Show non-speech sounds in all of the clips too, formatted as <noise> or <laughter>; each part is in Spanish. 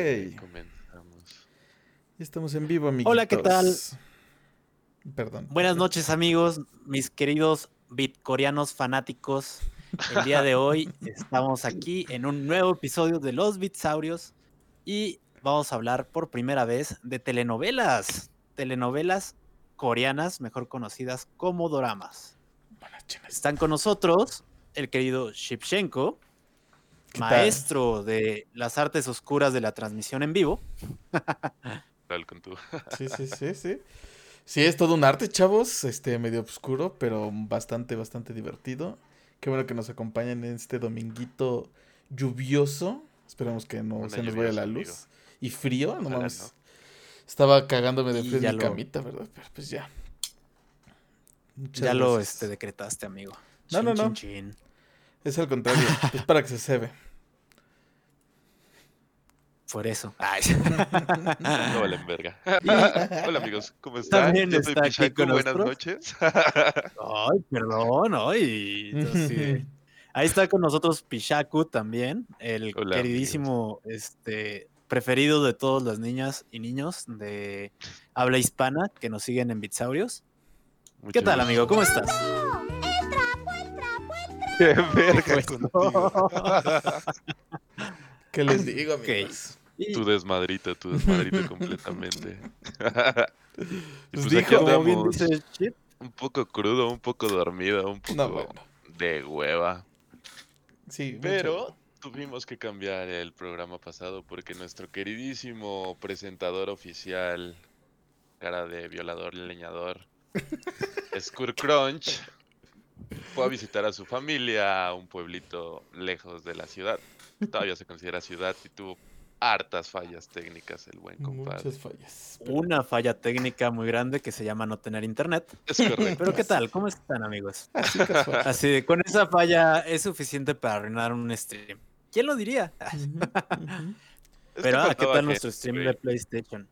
Ok. Comenzamos. Ya estamos en vivo, amiguitos. Hola, ¿qué tal? Perdón. Buenas noches, amigos, mis queridos bitcoreanos fanáticos. El día de hoy <laughs> estamos aquí en un nuevo episodio de Los Bitsaurios y vamos a hablar por primera vez de telenovelas. Telenovelas coreanas, mejor conocidas como doramas. Están con nosotros el querido Shipchenko, Maestro de las artes oscuras de la transmisión en vivo. <laughs> Tal con tú. Sí, sí, sí, sí. Sí, es todo un arte, chavos. Este, medio oscuro, pero bastante, bastante divertido. Qué bueno que nos acompañan en este dominguito lluvioso. Esperemos que no Una se nos vaya la luz. amigo. Y frío, no Ojalá mames. no. Estaba cagándome de frío en mi lo- camita, ¿verdad? Pero pues ya. Muchas ya lo este, decretaste, amigo. No, no, no. chin, chin. Es al contrario. es para que se cebe. Por eso. Ay. No valen verga. <laughs> Hola amigos, ¿cómo están? También Yo soy está aquí Pichaco, con buenas nosotros. noches. Ay, perdón, ay. entonces, <laughs> Ahí está con nosotros Pishaku también, el Hola, queridísimo este, preferido de todas las niñas y niños de habla hispana que nos siguen en Bitsaurios. ¿Qué tal, amigo? ¿Cómo estás? <laughs> ¡Qué verga Pues, contigo! <laughs> ¿Qué les digo, amigos? Y- tu desmadrito, tu desmadrito completamente. <laughs> Y Pues pues dijo, como bien dice Chip, un poco crudo, un poco dormido, un poco No, bueno. de hueva. Sí, mucho. Pero tuvimos que cambiar el programa pasado porque nuestro queridísimo presentador oficial, cara de violador leñador, Skur Crunch, fue a visitar a su familia a un pueblito lejos de la ciudad. Todavía se considera ciudad y tuvo hartas fallas técnicas el buen compadre. Muchas fallas. una falla técnica muy grande que se llama no tener internet. Es correcto. Pero ¿qué tal? ¿Cómo están, amigos? Así casual. Así de, con esa falla es suficiente para arruinar un stream. ¿Quién lo diría? Pero, ah, ¿qué tal nuestro stream güey. de PlayStation?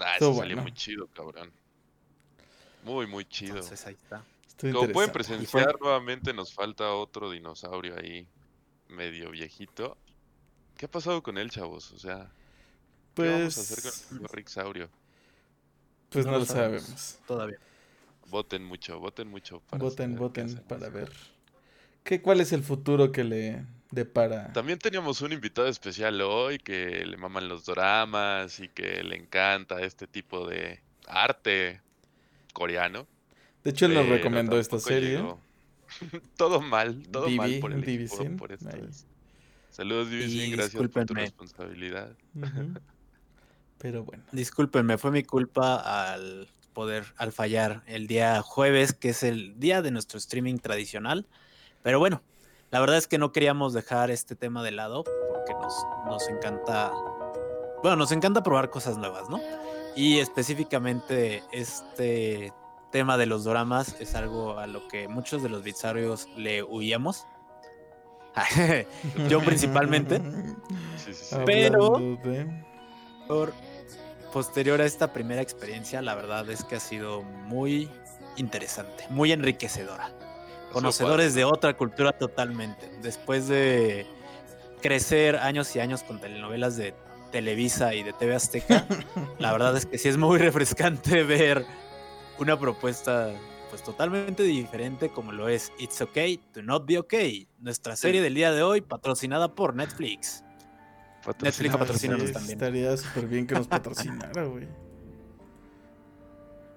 Ah, eso salió bueno. muy chido, cabrón. Muy, muy chido. Entonces ahí está. Como pueden presenciar, nuevamente nos falta otro dinosaurio ahí, medio viejito. ¿Qué ha pasado con él, chavos? O sea, ¿qué vamos a hacer Pues, con el Rixaurio? pues no, No lo sabemos. sabemos. Todavía. Voten mucho, voten mucho. Para Voten, voten para ver. ¿Qué, ¿Cuál es el futuro que le depara? También teníamos un invitado especial hoy que le maman los doramas y que le encanta este tipo de arte coreano. De hecho, él nos recomendó esta serie. llegó. <laughs> todo mal, todo mal por el equipo, División, por esta ahí. vez. Saludos, División, Y gracias por tu responsabilidad. <laughs> Pero bueno. Discúlpenme, fue mi culpa al poder, al fallar el día jueves, que es el día de nuestro streaming tradicional. Pero bueno, la verdad es que no queríamos dejar este tema de lado porque nos, nos encanta, bueno, nos encanta probar cosas nuevas, ¿no? Y específicamente este tema de los doramas es algo a lo que muchos de los bizarrios le huíamos. <laughs> Yo principalmente. Sí, sí, sí. Pero- Por posterior a esta primera experiencia, la verdad es que ha sido muy interesante, muy enriquecedora. Conocedores de otra cultura totalmente. Después de crecer años y años con telenovelas de Televisa y de TV Azteca, <laughs> la verdad es que sí es muy refrescante ver una propuesta pues totalmente diferente como lo es It's Okay to Not Be Okay, nuestra serie del día de hoy patrocinada por Netflix. Netflix patrocínanos sí, también. Estaría súper bien que nos <laughs> patrocinara, güey.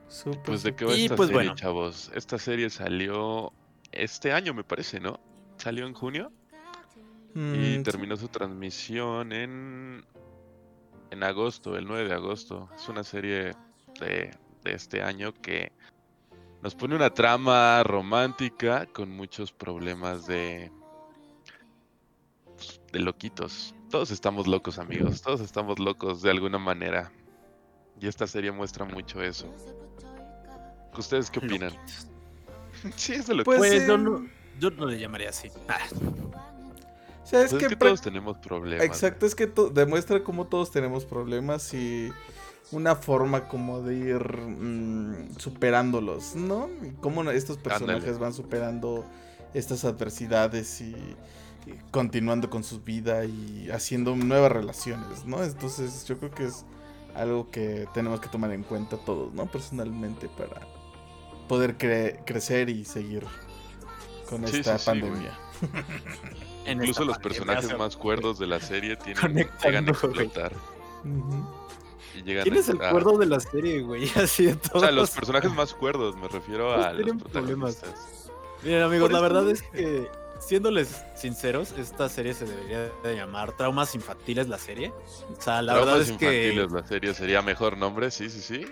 Súper, Pues de qué va Y, esta pues, serie, bueno. chavos. Esta serie salió este año, me parece, ¿no? Salió en junio y Mm, sí. terminó su transmisión en en agosto, el 9 de agosto. Es una serie de, de este año que nos pone una trama romántica con muchos problemas de de loquitos. Todos estamos locos, amigos. Todos estamos locos de alguna manera. Y esta serie muestra mucho eso. ¿Ustedes qué opinan? <laughs> Sí, es de lo Pues, Pues, yo, no, yo no le llamaría así. Ah, O sea, es Pues que, es que todos tenemos problemas. Exacto, es que to- demuestra cómo todos tenemos problemas y una forma como de ir mm, superándolos, ¿no? Y cómo estos personajes van superando estas adversidades y continuando con su vida y haciendo nuevas relaciones, ¿no? Entonces yo creo que es algo que tenemos que tomar en cuenta todos, ¿no? Personalmente para poder crecer y seguir con esta pandemia. <laughs> Incluso los personajes más cuerdos de la serie tienen, llegan a explotar. ¿Quién es el cuerdo de la serie, güey? <laughs> Así de O sea, los personajes más cuerdos, me refiero a los protagonistas. Miren, amigos, la verdad es que, siéndoles sinceros, esta serie se debería de llamar Traumas Infantiles la serie. O sea, la verdad es Infantiles la serie sería mejor nombre, sí, sí, sí.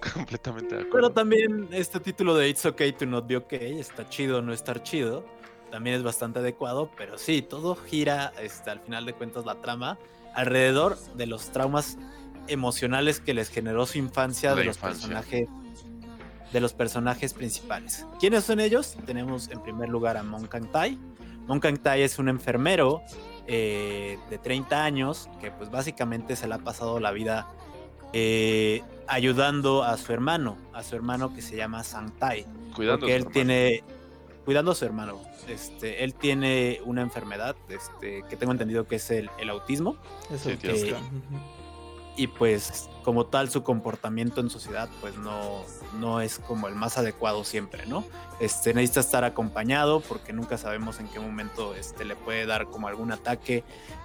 <laughs> Completamente de acuerdo. Pero también este título de It's Okay to Not Be Okay, está chido no estar chido, también es bastante adecuado, pero sí, todo gira, este, al final de cuentas, la trama alrededor de los traumas emocionales que les generó su infancia de los personajes de los personajes principales. ¿Quiénes son ellos? Tenemos en primer lugar a Mon Kang Tai. Mon Kang Tai es un enfermero eh, de 30 años que pues básicamente se le ha pasado la vida eh, ayudando a su hermano, a su hermano que se llama Sang Tai. Cuidando porque él tiene cuidando a su hermano. Este, él tiene una enfermedad, este, que tengo entendido que es el, autismo. Es el y pues como tal su comportamiento en sociedad pues no, no es como el más adecuado siempre, ¿no? Este, necesita estar acompañado porque nunca sabemos en qué momento este, le puede dar como algún ataque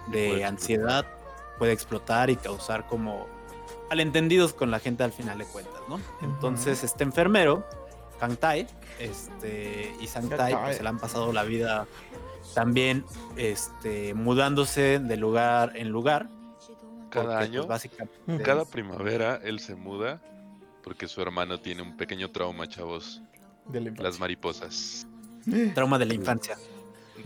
de ansiedad, puede explotar y causar como malentendidos con la gente al final de cuentas, ¿no? Entonces este enfermero, Kang Tai, este, y Sang Tai pues, se le han pasado la vida también este, mudándose de lugar en lugar cada pues, año, cada primavera, él se muda porque su hermano tiene un pequeño trauma, chavos. Las mariposas. Trauma de la infancia.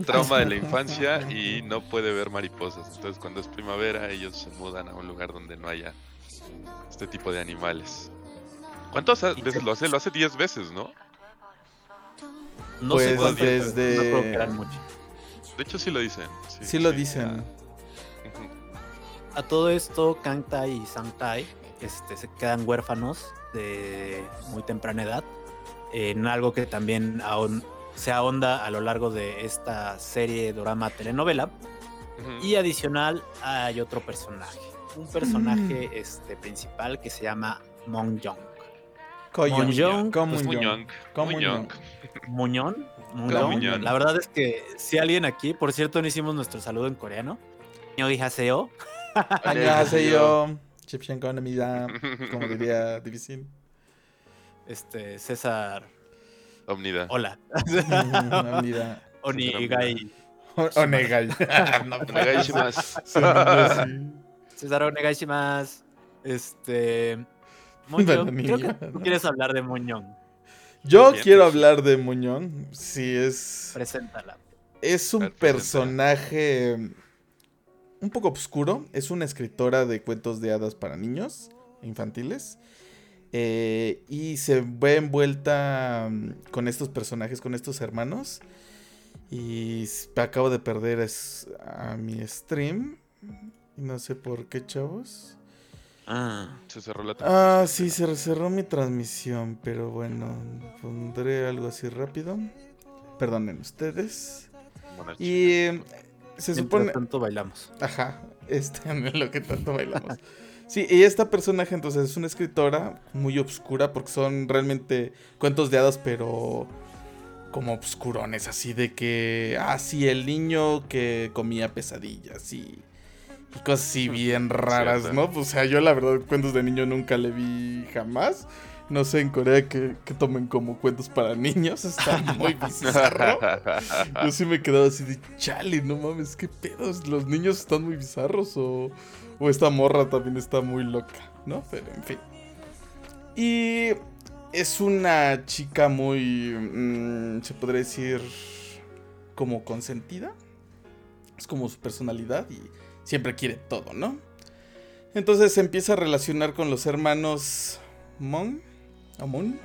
trauma de la infancia y no puede ver mariposas. Entonces, cuando es primavera, ellos se mudan a un lugar donde no haya este tipo de animales. ¿Cuántas veces lo hace? Lo hace 10 veces, ¿no? No pues sé desde... No De hecho, sí lo dicen. Sí, lo dicen a todo esto, Kang Tai y Sang Tai este, se quedan huérfanos de muy temprana edad, en algo que también se ahonda a lo largo de esta serie, drama, telenovela. Y adicional hay otro personaje, un personaje mm. este, principal que se llama Mong Yong. Muñón. Muñón. Muñón. La verdad es que si alguien aquí, por cierto, no hicimos nuestro saludo en coreano. Seo. 안녕하세요. como diría Divisin. <laughs> Este, César. Omnida. Hola. <laughs> Omnida. Onigai. Onegai. Onegai shimasu. César Onegai shimasu. Este. Muñón. Creo que tú quieres hablar de Muñón. Yo quiero hablar de Muñón. Sí, es. Preséntala. Es un personaje un poco oscuro. Es una escritora de cuentos de hadas para niños infantiles. Eh, y se ve envuelta mm, con estos personajes, con estos hermanos. Y acabo de perder a mi stream. No sé por qué, chavos. Ah, se cerró la transmisión. Ah, sí, se cerró mi transmisión. Pero bueno, pondré algo así rápido. Perdonen ustedes. y se supone. tanto bailamos. Ajá, este, <laughs> en lo que tanto bailamos. Sí, y esta personaje entonces es una escritora muy obscura porque son realmente cuentos de hadas, pero como obscurones, así de que, ah, sí, el niño que comía pesadillas y, y cosas así bien raras, ¿no? O sea, yo la verdad cuentos de niño nunca le vi jamás no sé, en Corea que, tomen como cuentos para niños. Está muy <laughs> bizarro. Yo sí me quedaba así de chale, no mames, qué pedos. Los niños están muy bizarros o, o esta morra también está muy loca, ¿no? Pero en fin. Y es una chica muy, mm, se podría decir, como consentida. Es como su personalidad y siempre quiere todo, ¿no? Entonces se empieza a relacionar con los hermanos Mon Amun.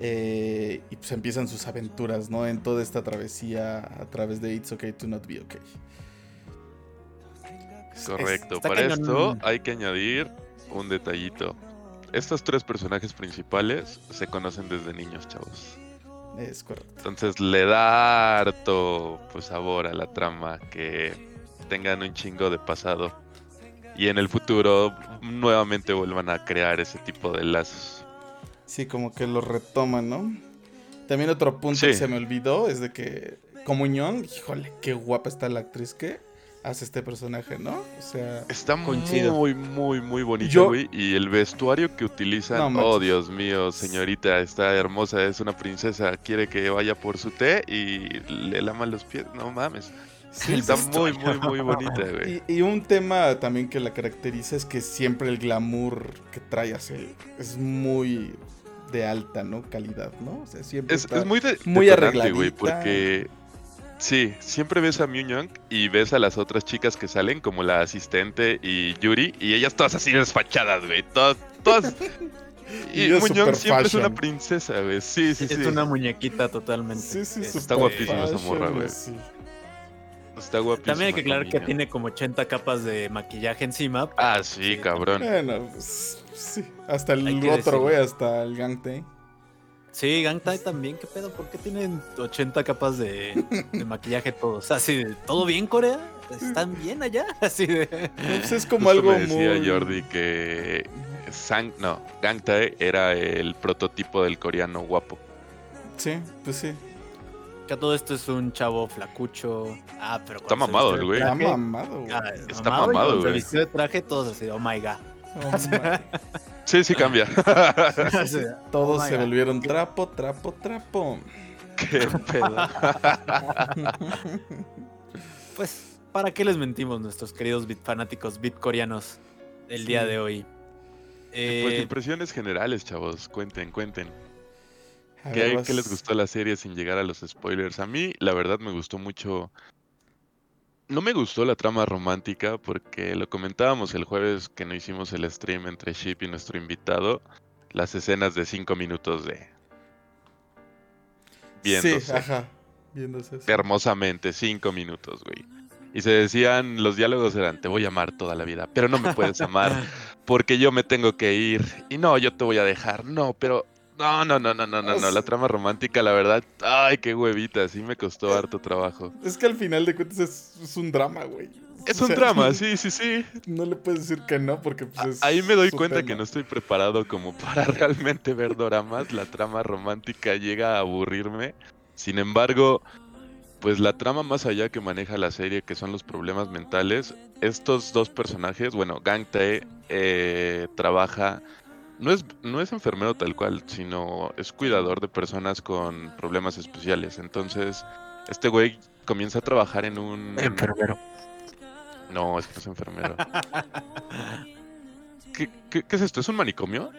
Eh, y pues empiezan sus aventuras, ¿no? En toda esta travesía a través de It's Okay to Not Be Okay. Correcto. Para esto hay que añadir un detallito. Estos tres personajes principales se conocen desde niños, chavos. Es correcto. Entonces le da harto pues, sabor a la trama que tengan un chingo de pasado y en el futuro nuevamente vuelvan a crear ese tipo de lazos. Sí, como que lo retoman, ¿no? También otro punto que se me olvidó es de que Comunión, híjole, qué guapa está la actriz que hace este personaje, ¿no? O sea, está muy, muy, muy bonito, güey. Y el vestuario que utilizan, oh Dios mío, señorita, está hermosa, es una princesa, quiere que vaya por su té y le lama los pies, no mames. Sí, <laughs> está muy, muy, muy bonita, <laughs> güey. Y, un tema también que la caracteriza es que siempre el glamour que trae así es muy de alta, ¿no? Calidad, ¿no? O sea, siempre es, es muy, de, muy arregladita. güey, porque Sí, siempre ves a Mew Young y ves a las otras chicas que salen, como la asistente y Yuri, y ellas todas así desfachadas, güey. Todas, todas. <laughs> y, Mew Young siempre es una princesa, güey. Sí, sí, sí. Es una muñequita totalmente. Sí, sí, Está guapísima esa morra, güey. Está guapísima. También hay que aclarar que tiene como 80 capas de maquillaje encima. Ah, sí, cabrón. Bueno, pues, sí. Hasta el otro, güey, hasta el Gangte. Sí, Gang también, ¿qué pedo? ¿Por qué tienen 80 capas de, maquillaje todos? Así de, ¿todo bien, Corea? ¿Están bien allá? <laughs> Así de. Pues es como algo me decía Jordi que Sang, no, Gang era el prototipo del coreano guapo. Sí, pues sí. Que todo esto es un chavo flacucho. Ah, pero Está mamado el güey. Está mamado, güey. Ah, Está mamado, güey. Se vistió de traje todos así, oh my god. Oh Sí, sí cambia. <laughs> Todos se volvieron trapo, trapo, trapo. Qué pedo. <laughs> pues, ¿para qué les mentimos nuestros queridos bit fanáticos bitcoreanos el día de hoy? pues impresiones generales, chavos. Cuenten, cuenten. ¿Qué, ¿Qué, les gustó la serie sin llegar a los spoilers? A mí, la verdad, me gustó mucho no me gustó la trama romántica porque lo comentábamos el jueves que no hicimos el stream entre Ship y nuestro invitado. Las escenas de cinco minutos de. Viéndose. Sí, ajá. Viéndose. Hermosamente, cinco minutos, güey. Y se decían, los diálogos eran, te voy a amar toda la vida, pero no me puedes amar <laughs> porque yo me tengo que ir. Y no, yo te voy a dejar. No, pero no, no, no, no, no, no, no. La trama romántica, la verdad, ay, qué huevita, sí me costó harto trabajo. Es que al final de cuentas es, un drama, güey. Es un drama, <laughs> sí, sí, sí. No le puedes decir que no, porque pues Ahí me doy cuenta que no estoy preparado como para <laughs> realmente ver doramas. La trama romántica llega a aburrirme. Sin embargo, pues la trama más allá que maneja la serie, que son los problemas mentales, estos dos personajes, bueno, Gang Tae eh, trabaja no es, no es enfermero tal cual, sino es cuidador de personas con problemas especiales. Entonces, este güey comienza a trabajar en un... Enfermero. No, es que no es enfermero. <laughs> ¿Qué, es esto? ¿Es un manicomio?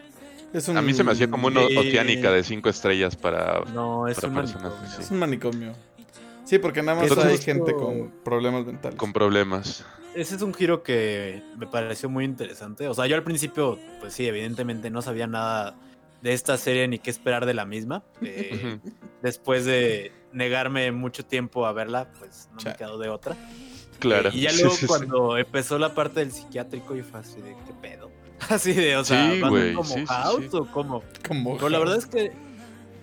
A mí se me hacía como una oceánica de cinco estrellas para, no, es un personas manicomio. Es un manicomio. Sí, porque nada más hay gente con problemas mentales. Con problemas ese es un giro que me pareció muy interesante. O sea, yo al principio, pues sí, evidentemente no sabía nada de esta serie ni qué esperar de la misma. Eh, después de negarme mucho tiempo a verla, pues no me quedó de otra. Claro. y ya luego cuando empezó la parte del psiquiátrico y fue así de qué pedo. <laughs> Así de, o sea, como house o cómo. Como Pero la verdad es que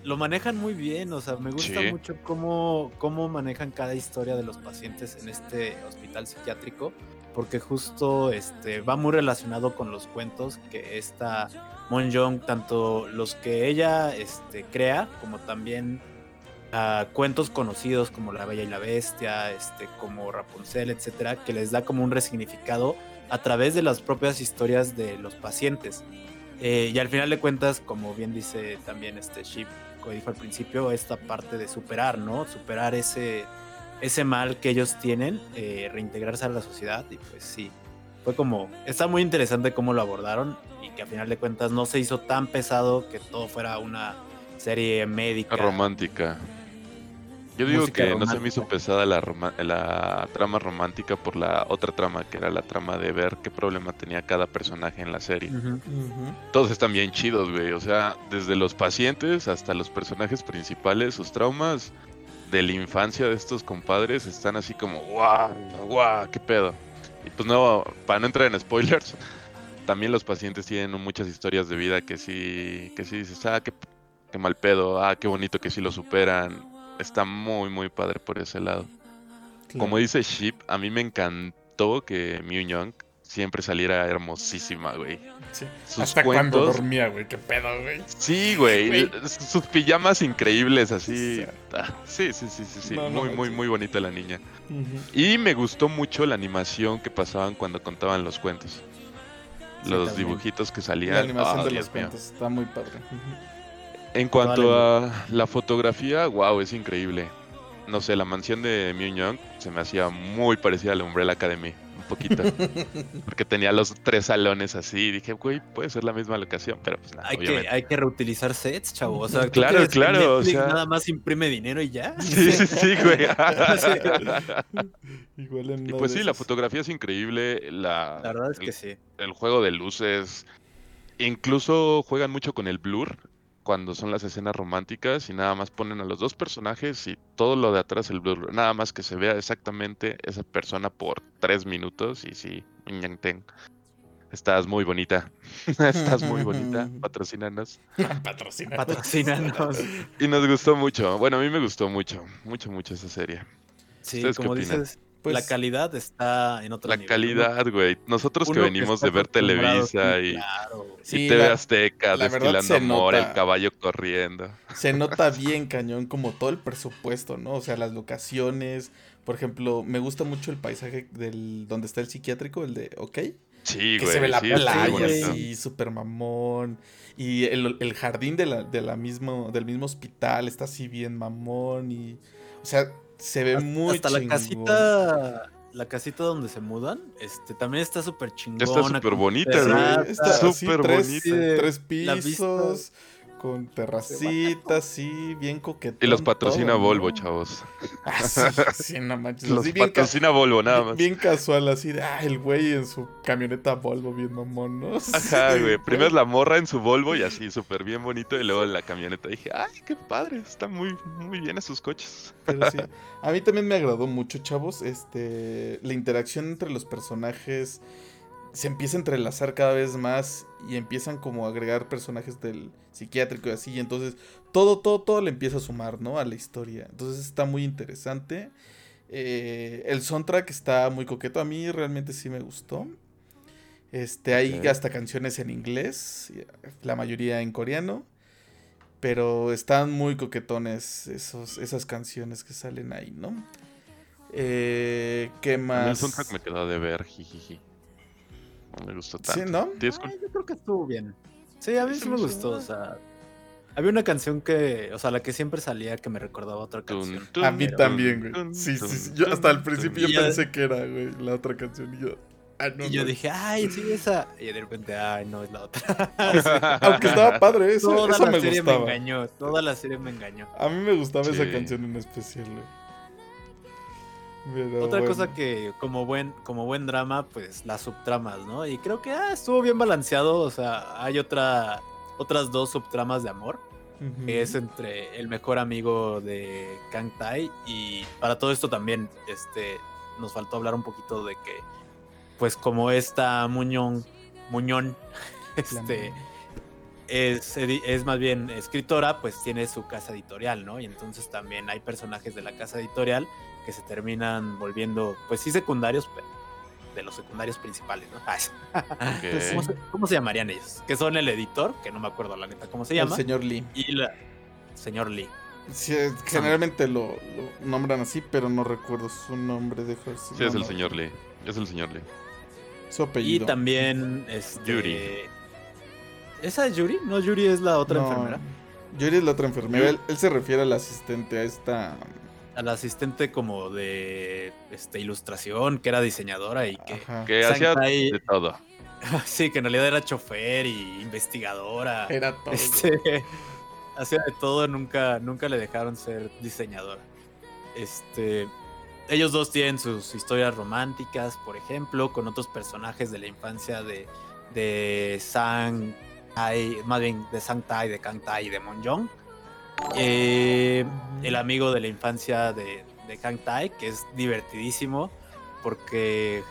lo manejan muy bien, o sea, me gusta mucho cómo, cómo manejan cada historia de los pacientes en este hospital psiquiátrico, porque justo este, va muy relacionado con los cuentos que esta Mon Jong, tanto los que ella este, crea, como también uh, cuentos conocidos como La Bella y la Bestia, este, como Rapunzel, etcétera, que les da como un resignificado a través de las propias historias de los pacientes. Eh, y al final de cuentas, como bien dice también este Ship, como dijo al principio, esta parte de superar, ¿no? Superar ese, ese mal que ellos tienen, eh, reintegrarse a la sociedad y pues sí, fue como, está muy interesante cómo lo abordaron y que a final de cuentas no se hizo tan pesado que todo fuera una serie médica. Romántica. Yo digo que no se me hizo pesada la, la trama romántica por la otra trama, que era la trama de ver qué problema tenía cada personaje en la serie. Todos están bien chidos, güey. O sea, desde los pacientes hasta los personajes principales, sus traumas de la infancia de estos compadres están así como, guau, guau, qué pedo. Y pues no, para no entrar en spoilers, <laughs> también los pacientes tienen muchas historias de vida que sí, que sí dices, ah, qué qué mal pedo, ah, qué bonito que sí lo superan. Está muy, muy padre por ese lado. Como dice Ship, a mí me encantó que Mew Young siempre saliera hermosísima, güey. Sí. Hasta cuando dormía, güey, qué pedo, güey. Sí, güey. Sus pijamas increíbles, así. Sí, sí, sí, sí, sí. muy, muy, muy bonita la niña. Y me gustó mucho la animación que pasaban cuando contaban los cuentos. los dibujitos que salían. La animación ah, de los cuentos está muy padre. En cuanto a la fotografía, wow, es increíble. No sé, la mansión de Mew Young se me hacía muy parecida a la Umbrella Academy poquito. <laughs> porque tenía los tres salones así. Y dije, güey, puede ser la misma locación, pero pues nada. Hay, que, hay que reutilizar sets, chavo. O sea, claro, claro. O sea... Nada más imprime dinero y ya. Sí, sí, sí, güey. <laughs> <laughs> Igual y pues sí, la fotografía es increíble. La, la verdad es que sí. El juego de luces. Incluso juegan mucho con el blur cuando son las escenas románticas y nada más ponen a los dos personajes y todo lo de atrás el blur, nada más que se vea exactamente esa persona por tres minutos y sí, estás muy bonita, <laughs> estás muy bonita, <laughs> <laughs> patrocínanos. patrocínanos. y nos gustó mucho, bueno, a mí me gustó mucho, mucho, mucho esa serie. Sí, como dices, pues, la calidad está en otro La calidad, güey. Nosotros que venimos de ver Televisa y, TV Azteca, destilando amor, el caballo corriendo. Se nota <laughs> bien cañón como todo el presupuesto, ¿no? O sea, las locaciones. Por ejemplo, me gusta mucho el paisaje del donde está el psiquiátrico, el de OK. Sí, que güey. se ve la playa así, súper mamón. Y el, jardín de la, de la mismo, del mismo hospital está así bien mamón. Y. O sea, se ve muy Hasta la casita la casita donde se mudan, este también está súper chingona. Está súper bonita, Está súper bonita. Tres pisos con terracitas, sí, bien coquetón. Y los patrocina Volvo, chavos. <laughs> Ah, sí, no manches. Los patrocina Volvo, nada más. Bien casual, así de, ah, el güey en su camioneta Volvo, bien mamón, ¿no? <laughs> Ajá, güey. Primero la morra en su Volvo y así, súper bien bonito. Y luego en la camioneta dije, ay, qué padre, están muy, muy bien esos coches. Pero sí, <laughs> a mí también me agradó mucho, chavos, este, la interacción entre los personajes se empieza a entrelazar cada vez más y empiezan como a agregar personajes del psiquiátrico y así, y entonces todo, todo, todo le empieza a sumar, ¿no? A la historia. Entonces está muy interesante. Eh, el soundtrack está muy coqueto, a mí realmente sí me gustó. Este, hay hasta canciones en inglés, la mayoría en coreano. Pero están muy coquetones esos, esas canciones que salen ahí, ¿no? Eh, ¿Qué más? El soundtrack me quedó de ver, jijiji. No me gustó tanto. Sí, ¿no? yo creo que estuvo bien. Sí, a mí sí, me gustó, o sea. Había una canción que, o sea, la que siempre salía que me recordaba otra canción. a mí también, güey. Sí, sí, sí. Yo hasta al principio yo pensé que era, güey, la otra canción. Y yo, ah, no, y yo dije, ay, sí, esa. Y de repente, ay, no, es la otra. <laughs> Aunque estaba padre, eso, toda eso la me serie gustaba. me engañó, toda la serie me engañó. A mí me gustaba esa canción en especial, güey. Otra cosa que como buen, como buen drama, pues las subtramas, ¿no? Y creo que ah, estuvo bien balanceado. O sea, hay otra, otras dos subtramas de amor. Que es entre el mejor amigo de Kang Tai. Y para todo esto también, este, nos faltó hablar un poquito de que, pues como esta Muñón, Muñón, <laughs> este, es, es, más bien escritora, pues tiene su casa editorial, ¿no? Y entonces también hay personajes de la casa editorial que se terminan volviendo, pues sí, secundarios, pero de los secundarios principales, ¿no? ¿Cómo, se, llamarían ellos? Que son el editor, que no me acuerdo la neta cómo se llama. El señor Lee. Y la señor Lee. generalmente lo, nombran así, pero no recuerdo su nombre. de sí, es el señor Lee. Es el señor Lee. Su apellido. Y también es este, Yuri. ¿Esa es Yuri? No, Yuri es la otra enfermera. Yuri es la otra enfermera. Él, él, se refiere al asistente, a esta al asistente como de este, ilustración, que era diseñadora y que, que hacía de todo. <laughs> Sí, que en realidad era chofer y investigadora. Era todo. Este, <laughs> hacía de todo, nunca, nunca le dejaron ser diseñadora. Este, ellos dos tienen sus historias románticas, por ejemplo, con otros personajes de la infancia de, de Sang Tai, más bien de Sang Tai, de Kang Tai y de Monjong eh, el amigo de la infancia de, de Kang Tai, que es divertidísimo porque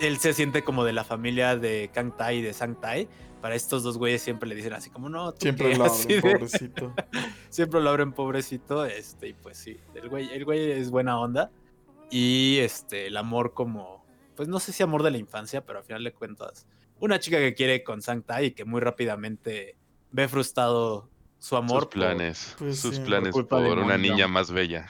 él se siente como de la familia de Kang Tai y de Sang Tai. Para estos dos güeyes siempre le dicen así como, no, ¿tú Siempre qué?", lo abren, de- pobrecito. <laughs> siempre lo abren pobrecito, este, y pues sí, el güey, el güey es buena onda. Y este, el amor como, pues no sé si amor de la infancia, pero al final de cuentas, una chica que quiere con Sang Tai y que muy rápidamente ve frustrado su amor. sus por- planes. Pues sus sí. planes Por por, culpa de una niña más bella.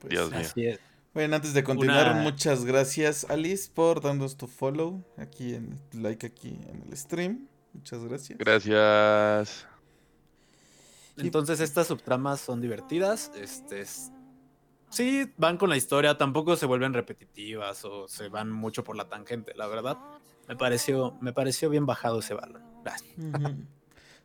Pues Dios mío. Así es. Bueno, antes de continuar, Una- muchas gracias, Alice, por darnos tu follow aquí en like aquí en el stream. Muchas gracias. Gracias. Entonces estas subtramas son divertidas, este es- sí van con la historia, tampoco se vuelven repetitivas o se van mucho por la tangente, la verdad. Me pareció, me pareció bien bajado ese balón. Ujú.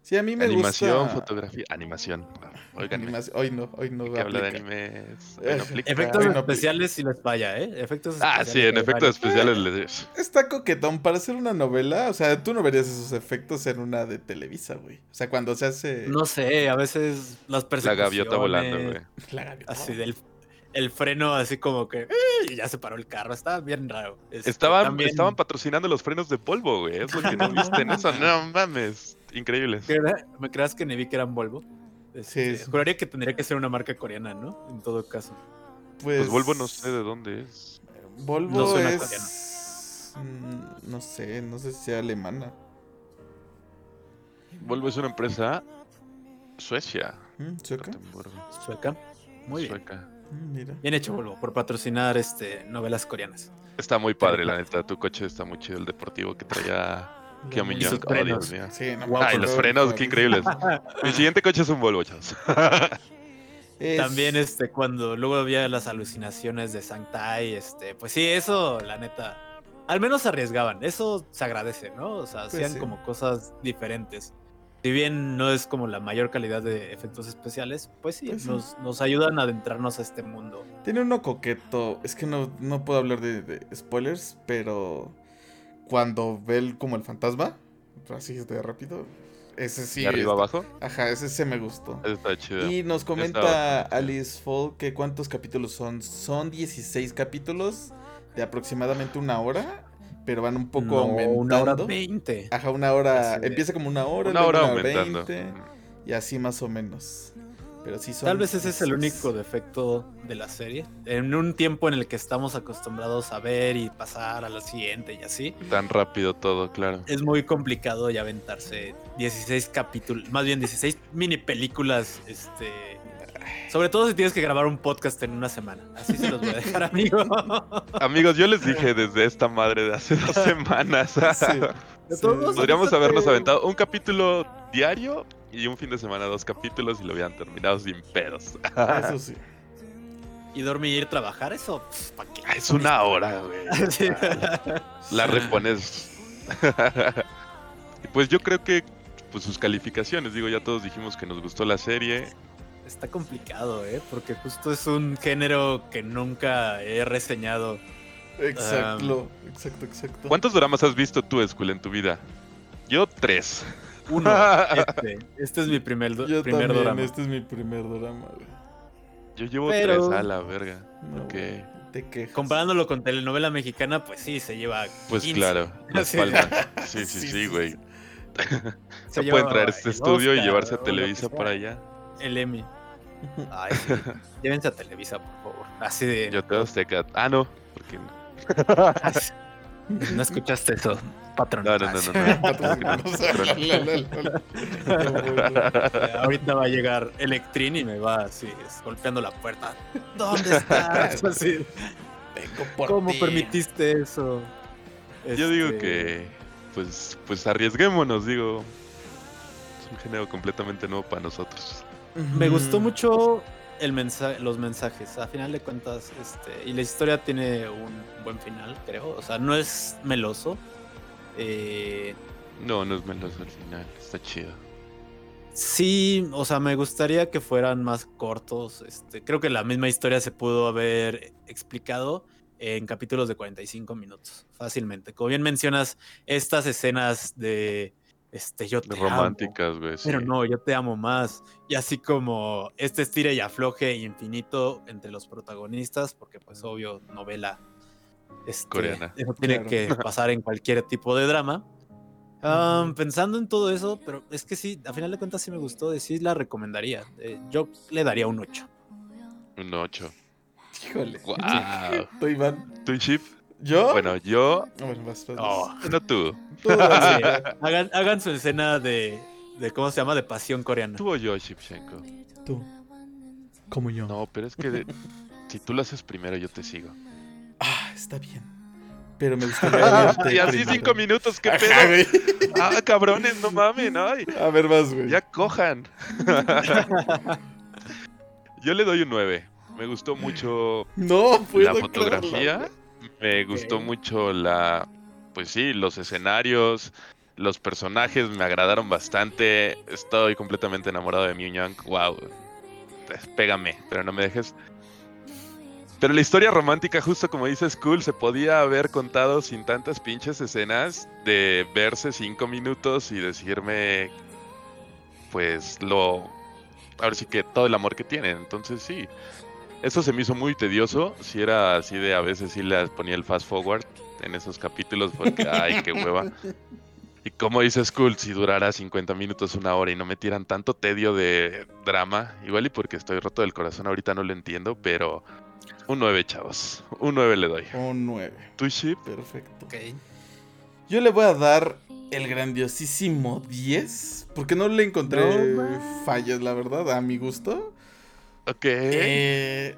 Sí, a mí me Animación, gusta. fotografía, animación. Oigan, Animación- Hoy no, hoy no que habla de animes. <laughs> Eh, Hoy no aplica. Efectos no, especiales sí les falla, ¿eh? Efectos Ah, especiales sí, en efectos especiales les Está coquetón para hacer una novela. O sea, tú no verías esos efectos en una de Televisa, güey. O sea, cuando se hace No sé, a veces las La persecuciones. gaviota volando, güey. la gaviota. Así del el freno así como que ¡eh! y ya se paró el carro, está bien raro. Este, Estaban, también- estaban patrocinando los frenos de polvo, güey. Es lo que no viste en <laughs> eso. No mames. Increíbles. ¿Me creas que ni vi que eran Volvo? Este, Sí, sí. Juraría que tendría que ser una marca coreana, ¿no? En todo caso. Pues, Pues Volvo no sé de dónde es. Volvo No suena es. Mm, No sé, no sé si sea alemana. Volvo es una empresa Suecia. ¿Mm? ¿Sueca? Sueca. Muy bien. Sueca. Mm, Mira. Bien hecho, Volvo, por patrocinar este, novelas coreanas. Está muy padre, la neta. Tu coche está muy chido, el deportivo que traía Kiyomi Y Young. sus Oh, frenos. Dios mío. Sí, no, Guau, Ay, los frenos, qué increíbles. Mi siguiente coche es un Volvo, chavos. <laughs> Es- También este, cuando luego había las alucinaciones de Sangtai, este, pues sí, eso, la neta. Al menos se arriesgaban. Eso se agradece, ¿no? O sea, hacían sí. como cosas diferentes. Si bien no es como la mayor calidad de efectos especiales, pues sí, Pues sí. Nos, nos ayudan a adentrarnos a este mundo. Tiene uno coqueto. Es que no, no puedo hablar de, de spoilers, pero cuando ve el- como el fantasma, así de rápido, ese sí. ¿De arriba está- abajo? Ajá, ese se me gustó. Está chido. Y nos comenta Alice Fall que cuántos capítulos son. Son 16 capítulos de aproximadamente una hora, pero van un poco No, aumentando. Una hora veinte. Ajá, una hora. Empieza como una hora, Una luego hora una aumentando. 20, y así más o menos. Pero sí son Tal vez ese es el 16. único defecto de la serie. En un tiempo en el que estamos acostumbrados a ver y pasar a la siguiente y así, Tan rápido todo, claro. es muy complicado ya aventarse 16 capítulos, más bien 16 mini películas, este... Sobre todo si tienes que grabar un podcast en una semana. Así se los voy a dejar, <laughs> amigo. Amigos, yo les dije desde esta madre de hace dos <laughs> semanas. Sí. De todos modos, Podríamos habernos aventado un capítulo diario y un fin de semana dos capítulos y lo hubieran terminado sin pedos. <laughs> Eso sí. Y dormir, trabajar, eso, ¿para qué? Es una hora, güey. <laughs> Sí. La repones. <laughs> y pues yo creo que pues sus calificaciones, digo, ya todos dijimos que nos gustó la serie. Está complicado, ¿eh? Porque justo es un género que nunca he reseñado. Exacto, exacto, exacto. ¿Cuántos dramas has visto tú, Skull, en tu vida? Yo tres. Uno, <laughs> este, este es mi primer, do- Yo primer también, drama. este es mi primer drama, güey. Yo llevo Pero- tres a la verga. No, Ok. güey, te quejas. Comparándolo con telenovela mexicana, pues sí, se lleva. Pues 15. claro, <laughs> las Sí. palmas. <laughs> Sí, sí, Sí, sí, sí, güey. sí. Se, lleva pueden traer este estudio y llevarse a Televisa para allá. El Emmy. Ay, sí. Llévense a Televisa, por favor. Así de. Yo te Azteca. Ah, no, porque no. No escuchaste eso, patrón. No, no, no, no. <laughs> Ahorita va a llegar Electrin y me va así, golpeando la puerta. ¿Dónde <laughs> estás? Así, Vengo por ¿Cómo ti. permitiste eso? Yo digo Este, que, pues, pues arriesguémonos, digo. Es un género completamente nuevo para nosotros. Me gustó mucho el mensaje, los mensajes. A final de cuentas, este, y la historia tiene un buen final, creo. O sea, no es meloso. Eh, No, no es meloso al final, está chido. sí, o sea, me gustaría que fueran más cortos. Este, creo que la misma historia se pudo haber explicado en capítulos de 45 minutos, fácilmente. Como bien mencionas, estas escenas de este, yo te amo, Románticas, güey. sí. Pero no, yo te amo más. Y así como este estire y afloje infinito entre los protagonistas, porque pues obvio, novela Este, Coreana. Eso tiene Claro. que <laughs> pasar en cualquier tipo de drama. Am, pensando en todo eso, pero es que sí, a final de cuentas sí me gustó, y sí la recomendaría. Eh, yo le daría un 8. Un 8. Híjole. Wow. <laughs> ¿Tu chip? ¿Yo? Bueno, yo. Vas, vas, Oh. No tú. Tú, <laughs> dale. Sí, hagan, hagan su escena de, de, ¿cómo se llama? De pasión coreana. Tú o yo, Shipchenko. Tú. Como yo. No, pero es que de- si tú lo haces primero, yo te sigo. Ah, está bien. Pero me gustaría <laughs> Y así primero. cinco minutos, qué pedo. Ah, cabrones, no mamen, ay. A ver, más, güey. Ya cojan. <laughs> Yo le doy un 9. Me gustó mucho No, la fotografía. creerlo. Me gustó mucho la. Pues sí, los escenarios. Los personajes me agradaron bastante. Estoy completamente enamorado de Mew Young. Wow. Pégame, pero no me dejes. Pero la historia romántica, justo como dice School, se podía haber contado sin tantas pinches escenas de verse cinco minutos y decirme, pues, lo. Ahora sí que todo el amor que tienen. Entonces, sí. Eso se me hizo muy tedioso. Si era así de a veces sí les ponía el fast forward en esos capítulos porque, <laughs> ay, qué hueva. Y como dice Skull, si durara 50 minutos, una hora y no me tiran tanto tedio de drama, igual y porque estoy roto del corazón ahorita no lo entiendo, pero un 9, chavos. Un 9 le doy. Un 9. ¿Tu ship? Perfecto. Ok. Yo le voy a dar el grandiosísimo 10. Porque no le encontré No, fallas, la verdad, a mi gusto. Ok. Eh,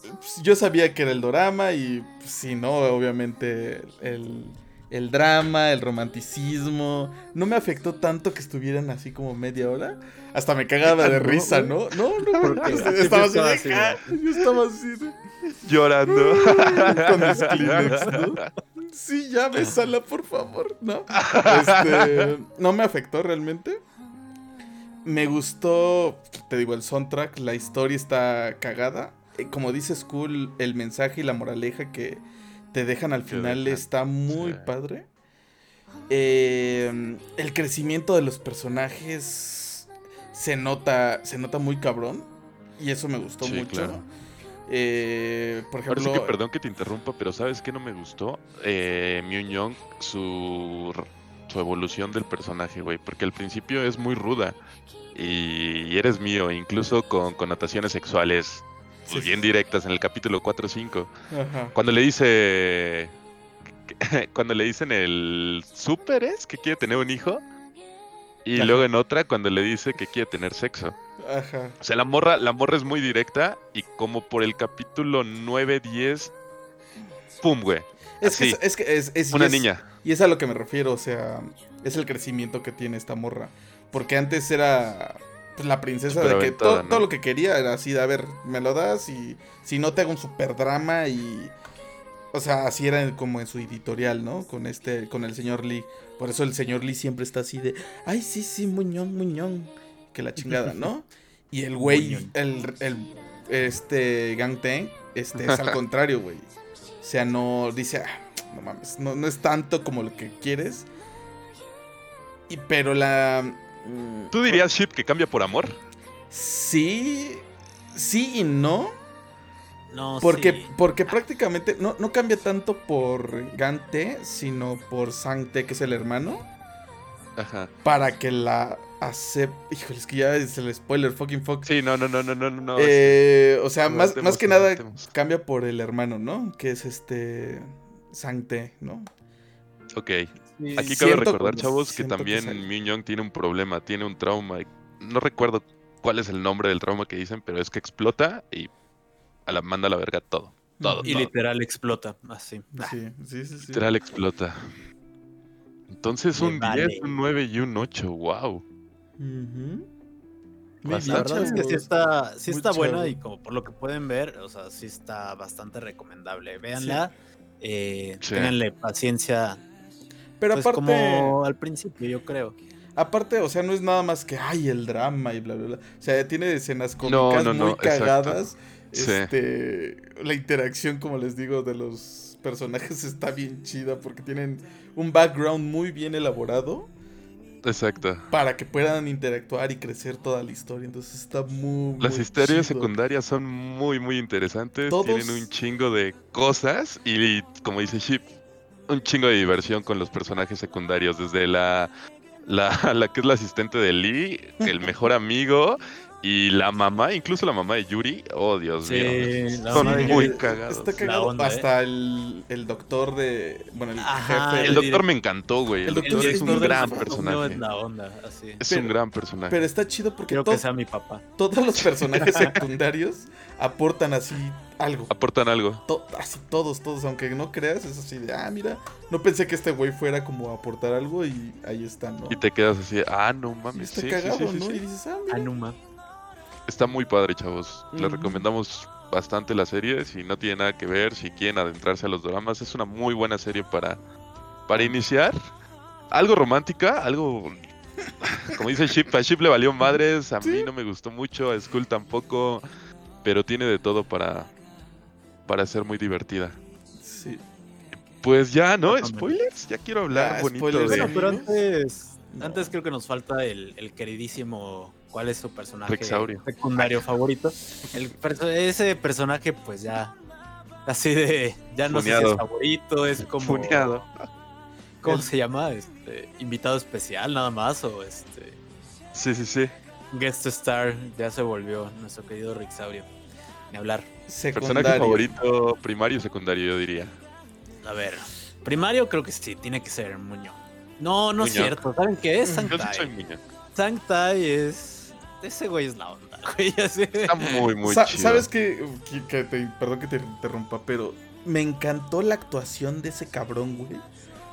pues, yo sabía que era el dorama y pues, sí, ¿no? Obviamente el, el drama, el romanticismo. No me afectó tanto que estuvieran así como media hora. Hasta me cagaba de <laughs> No, risa. ¿no? No, no, así estaba así de, estaba "Ah", Yo estaba así de... Llorando. <laughs> Con mis Kleenex, ¿no? <laughs> Sí, ya, besala, por favor, ¿no? Este, no me afectó realmente. Me gustó, te digo, el soundtrack, la historia está cagada. Eh, Como dice School, el mensaje y la moraleja que te dejan al final dejan, está muy sí. padre. Eh, el crecimiento de los personajes se nota, se nota muy cabrón. Y eso me gustó Sí, mucho. claro. Eh, por Ahora ejemplo, sí que perdón que te interrumpa, pero ¿sabes qué no me gustó? Eh, Myung Young, su, su evolución del personaje, güey. Porque al principio es muy ruda. Y eres mío, incluso con connotaciones sexuales pues, Sí, bien directas en el capítulo 4 o 5. Ajá. Cuando le dice. <laughs> Cuando le dicen el súper es que quiere tener un hijo. Y Ajá. luego en otra, cuando le dice que quiere tener sexo. Ajá. O sea, la morra, la morra es muy directa. Y como por el capítulo 9, 10. ¡Pum, güey! Es que, es, es Una niña. Y es a lo que me refiero, o sea, es el crecimiento que tiene esta morra. Porque antes era pues, la princesa de que Superaventada, to- ¿no? todo lo que quería era así de, a ver, me lo das y si no te hago un super drama y... O sea, así era como en su editorial, ¿no? Con este, con el señor Lee. Por eso el señor Lee siempre está así de, ay, sí, sí, muñón, muñón. Que la chingada, ¿no? <laughs> Y el güey, el, el, este, Gang Teng, este, es al <laughs> contrario, güey. O sea, no, dice, "Ah, no mames, no, no es tanto como lo que quieres. Y, pero la... mm, ¿Tú dirías, Ship, que cambia por amor? Sí, sí y no. No, Porque, sí. porque prácticamente no, no cambia tanto por Gante, sino por Sangte, que es el hermano. Ajá. Para que la acepte. Híjole, es que ya es el spoiler, fucking fuck. Sí, no, no, no, no, no, no. Eh, o sea, más, más que nada cambia por el hermano, ¿no? Que es este. Sangte, ¿no? Ok. Sí, Aquí sí, cabe recordar, chavos, que que también Young tiene un problema, tiene un trauma. No recuerdo cuál es el nombre del trauma que dicen, pero es que explota y a la manda a la verga todo. Todo. Y literal explota, así. Sí, sí, sí. sí. Literal explota. Entonces Me un vale. 10, un 9 y un 8, wow. Muy Bastante. La verdad es que sí está, sí está buena y como por lo que pueden ver, o sea, sí está bastante recomendable. Véanla, eh, Sí. ténganle paciencia, Pero pues aparte. como al principio, yo creo. Aparte, o sea, no es nada más que, ay, el drama y bla, bla, bla. O sea, tiene escenas cómicas no, muy no, cagadas. Sí. Este, la interacción, como les digo, de los personajes <laughs> está bien chida porque tienen un background muy bien elaborado. Exacto. para que puedan interactuar y crecer toda la historia. Entonces está muy. Las muy historias chido. secundarias son muy, muy interesantes. Todos- Tienen un chingo de cosas y, como dice Ship, un chingo de diversión con los personajes secundarios. Desde la, la, <laughs> la que es la asistente de Lee, el mejor amigo y la mamá, incluso la mamá de Yuri. Oh, Dios Sí, mío. la Son de muy cagados. Está cagado. onda, ¿eh? Hasta el, el doctor de. Bueno, el Ajá, jefe. El doctor me encantó, güey. El, El doctor es un gran personaje. Es la onda, así. Es Pero- un gran personaje. Pero está chido porque to- que sea mi papá. todos los <laughs> personajes secundarios aportan así algo. Aportan algo. To- así todos, todos, aunque no creas, es así de, ah, mira, no pensé que este güey fuera como a aportar algo y ahí está, ¿no? Y te quedas así, ah, no Y mames. está Sí, sí, cagado, sí, sí, ¿no? sí. Y dices, ah, mira. Anuma. Está muy padre, chavos. Les Ujú. recomendamos bastante la serie. Si no tiene nada que ver, si quieren adentrarse a los dramas, es una muy buena serie para, para iniciar. Algo romántica, algo. <laughs> Como dice Ship, a Ship le valió madres. A mí no me gustó mucho, a Skull tampoco. Pero tiene de todo para, para ser muy divertida. Sí. Pues ya, ¿no? Spoilers. Ya quiero hablar Ah, bonito spoilers, de. Bueno, pero antes, No. antes creo que nos falta el, el queridísimo. ¿Cuál es su personaje Rexaurio. secundario favorito? El perso- ese personaje, pues ya. Así de. Ya no sé si es favorito, es como. Funeado. ¿Cómo se llama? Este, invitado especial nada más o este. Sí, sí, sí. Guest star ya se volvió nuestro querido Rixaurio. Ni hablar. Secundario. Personaje favorito, primario y secundario, yo diría. A ver. Primario creo que sí, tiene que ser Muñoz. No, no es cierto. ¿Saben qué es? Yo Yo sí soy Sanctai. Sanctai es. Ese güey es la onda, <laughs> güey. así. Está muy, muy Sa- chido. ¿Sabes qué? Que, que te- perdón que te interrumpa, pero me encantó la actuación de ese cabrón, güey.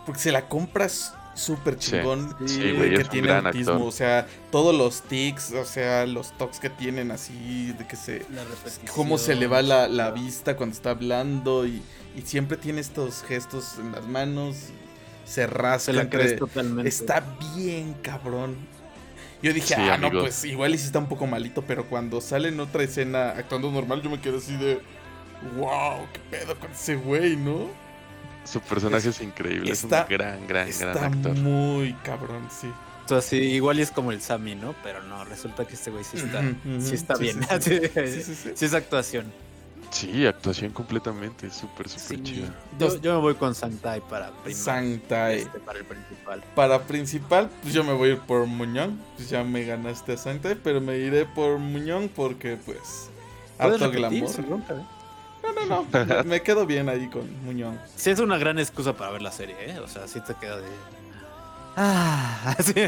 Porque se la compras súper chingón. Sí, güey, güey, que es un tiene gran autismo. actor. O sea, todos los tics, o sea, los tocs que tienen así, de que se. Cómo se le va la, la vista cuando está hablando y, y siempre tiene estos gestos en las manos. Se rasca. Se la crees totalmente. Está bien, cabrón. Yo dije, Sí, ah, no, pues igual y sí está un poco malito, pero cuando sale en otra escena actuando normal, yo me quedé así de, wow, qué pedo con ese güey, ¿no? Su personaje es, increíble, está- es un gran, gran, Está gran actor. muy cabrón, sí. Entonces, sí, igual y es como el Sammy, ¿no? Pero no, resulta que este güey sí está, ujú. sí está Sí, bien. <laughs> sí, sí. Sí, Sí, sí, sí. sí es actuación. Sí, actuación completamente, súper, súper Sí. chida. Yo, yo me voy con Santai para. Sanctai. Este, para el principal. Para principal, pues yo me voy a ir por Muñón. Pues ya me ganaste a Sanctai, pero me iré por Muñón porque, pues, ¿Puedes harto glamour. eh? No, no, no. me- <laughs> me quedo bien ahí con Muñón. Sí es una gran excusa para ver la serie, ¿eh? O sea, sí te queda de... Ah, <laughs> sí. Sí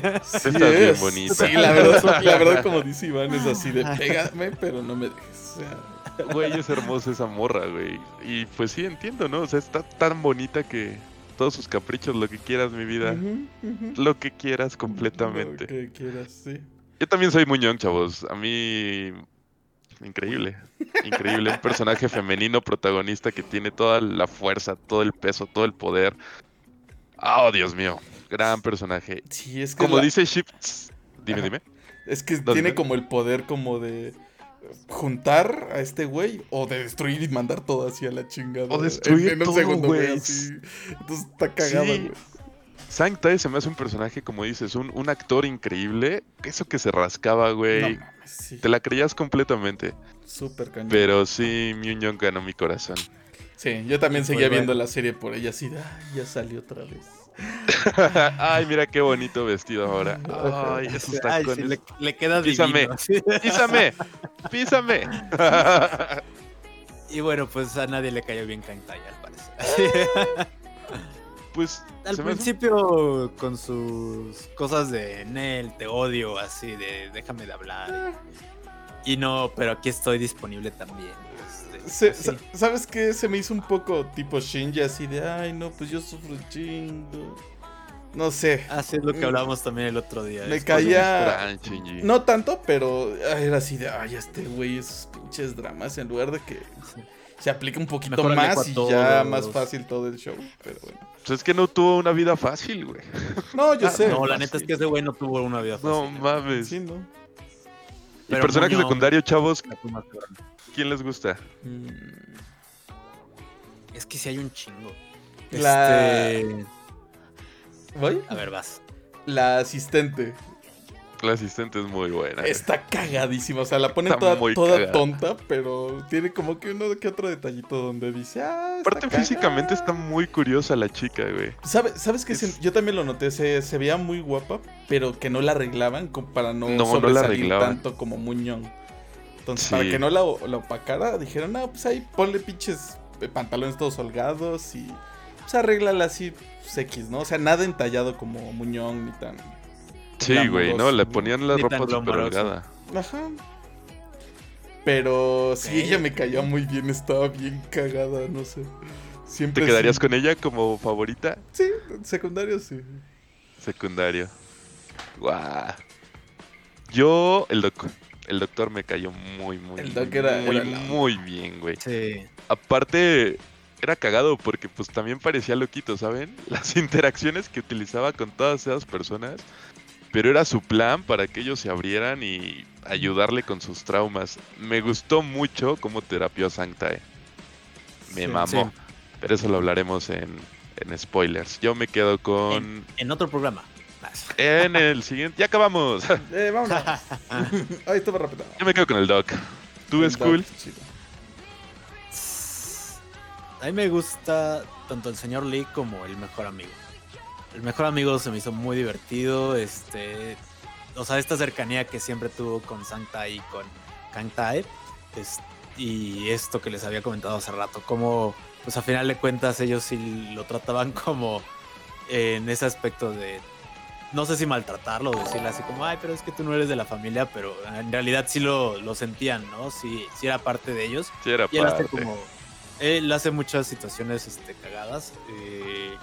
Está bien es. bonita. Sí, la verdad, la verdad, como <laughs> dice Iván, es así de pégame, pero no me dejes. O sea, Güey, es hermosa esa morra, güey. Y pues sí, entiendo, ¿no? O sea, está tan bonita que todos sus caprichos, lo que quieras, mi vida. Lo que quieras completamente. Lo que quieras, sí. Yo también soy Muñón, chavos. A mí. Increíble. Increíble. Un personaje femenino protagonista que tiene toda la fuerza, todo el peso, todo el poder. Oh, Dios mío. Gran personaje. Sí, es que, Como la- dice Ship. Dime, Ajá. dime. es que tiene como el poder como de juntar a este güey o de destruir y mandar todo así a la chingada. O destruir en, en un todo, segundo, güey. Entonces está cagado, Sí. güey. Sanctai se me hace un personaje, como dices, un, un actor increíble. Eso que se rascaba, güey. sí. Te la creías completamente. Súper cañón. Pero sí, Myung ganó mi corazón. Sí, yo también seguía bueno. viendo la serie por ella así de, "Ay, ya salió otra vez. <laughs> Ay, mira qué bonito vestido ahora. Ay, esos Ay, sí, tacones. le, le queda Písame. divino. Písame, písame. <laughs> Y bueno, pues a nadie le cayó bien Kantai, al parecer. pues Al me principio con sus cosas de Nel, te odio, así de déjame de hablar. Y no, pero aquí estoy disponible también. Se- ¿Sabes qué? Se me hizo un poco tipo Shinji, así de, ay, no, pues yo sufro un chingo. No sé. Así es lo que hablábamos también el otro día. Me caía- Gran. No tanto, pero ay, era así de, ay, este güey, esos pinches dramas, en lugar de que Sí. se aplique un poquito Mejor más y ya más fácil todo el show. Pero bueno. Pues es que no tuvo una vida fácil, güey. No, yo Ah, sé. No, la neta es que ese güey no tuvo una vida fácil. No mames. Sí, ¿no? Pero personaje Muñoz- secundario, chavos, La. ¿Quién les gusta? Mm, Es que sí hay un chingo. La- Este, ¿Voy? A ver, vas. la asistente. La asistente es muy buena. Está cagadísima. O sea, la ponen Está toda, tonta, pero tiene como que uno que otro detallito donde dice, ah, está Aparte físicamente cagada". está muy curiosa la chica, güey. ¿Sabe- ¿Sabes qué? Es- Yo también lo noté, se, se veía muy guapa, pero que no la arreglaban para no, No, no la sobresalir arreglaban. tanto como Muñón. Entonces, Sí. para que no la, la opacara, dijeron, no, pues ahí ponle pinches eh, pantalones todos holgados y pues arréglala así pues, X, ¿no? O sea, nada entallado como Muñón ni tan... Sí, güey, no, le ¿no? ponían la ropa súper holgada. Ajá. Pero sí, ella me cayó muy bien, estaba bien cagada, no sé. Siempre ¿Te quedarías sí- con ella como favorita? Sí, secundario sí. Secundario. Guau. Yo, el doc. El doctor me cayó muy, muy, El doc era- muy, era la- muy bien, güey. Sí. Aparte, era cagado porque pues también parecía loquito, ¿saben? <laughs> Las interacciones que utilizaba con todas esas personas. Pero era su plan para que ellos se abrieran y ayudarle con sus traumas. Me gustó mucho cómo terapió a Sanctae. Me Sí, mamó. sí. Pero eso lo hablaremos en, en spoilers. Yo me quedo con... En otro programa. En el siguiente... ¡Ya acabamos! Eh, vámonos. Ay, estaba rápido. Yo me quedo con el doc. ¿Tú es cool? A mí me gusta tanto el señor Lee como el mejor amigo. El mejor amigo se me hizo muy divertido. Este. O sea, esta cercanía que siempre tuvo con Santa y con Kang Tae. es- y esto que les había comentado hace rato. Como, pues a final de cuentas, ellos sí lo trataban como en ese aspecto de. No sé si maltratarlo o decirle así como, ay, pero es que tú no eres de la familia, pero en realidad sí lo, lo sentían, ¿no? Sí, sí era parte de ellos. Sí, era Y él hace parte. como. Él hace muchas situaciones este, cagadas. eh,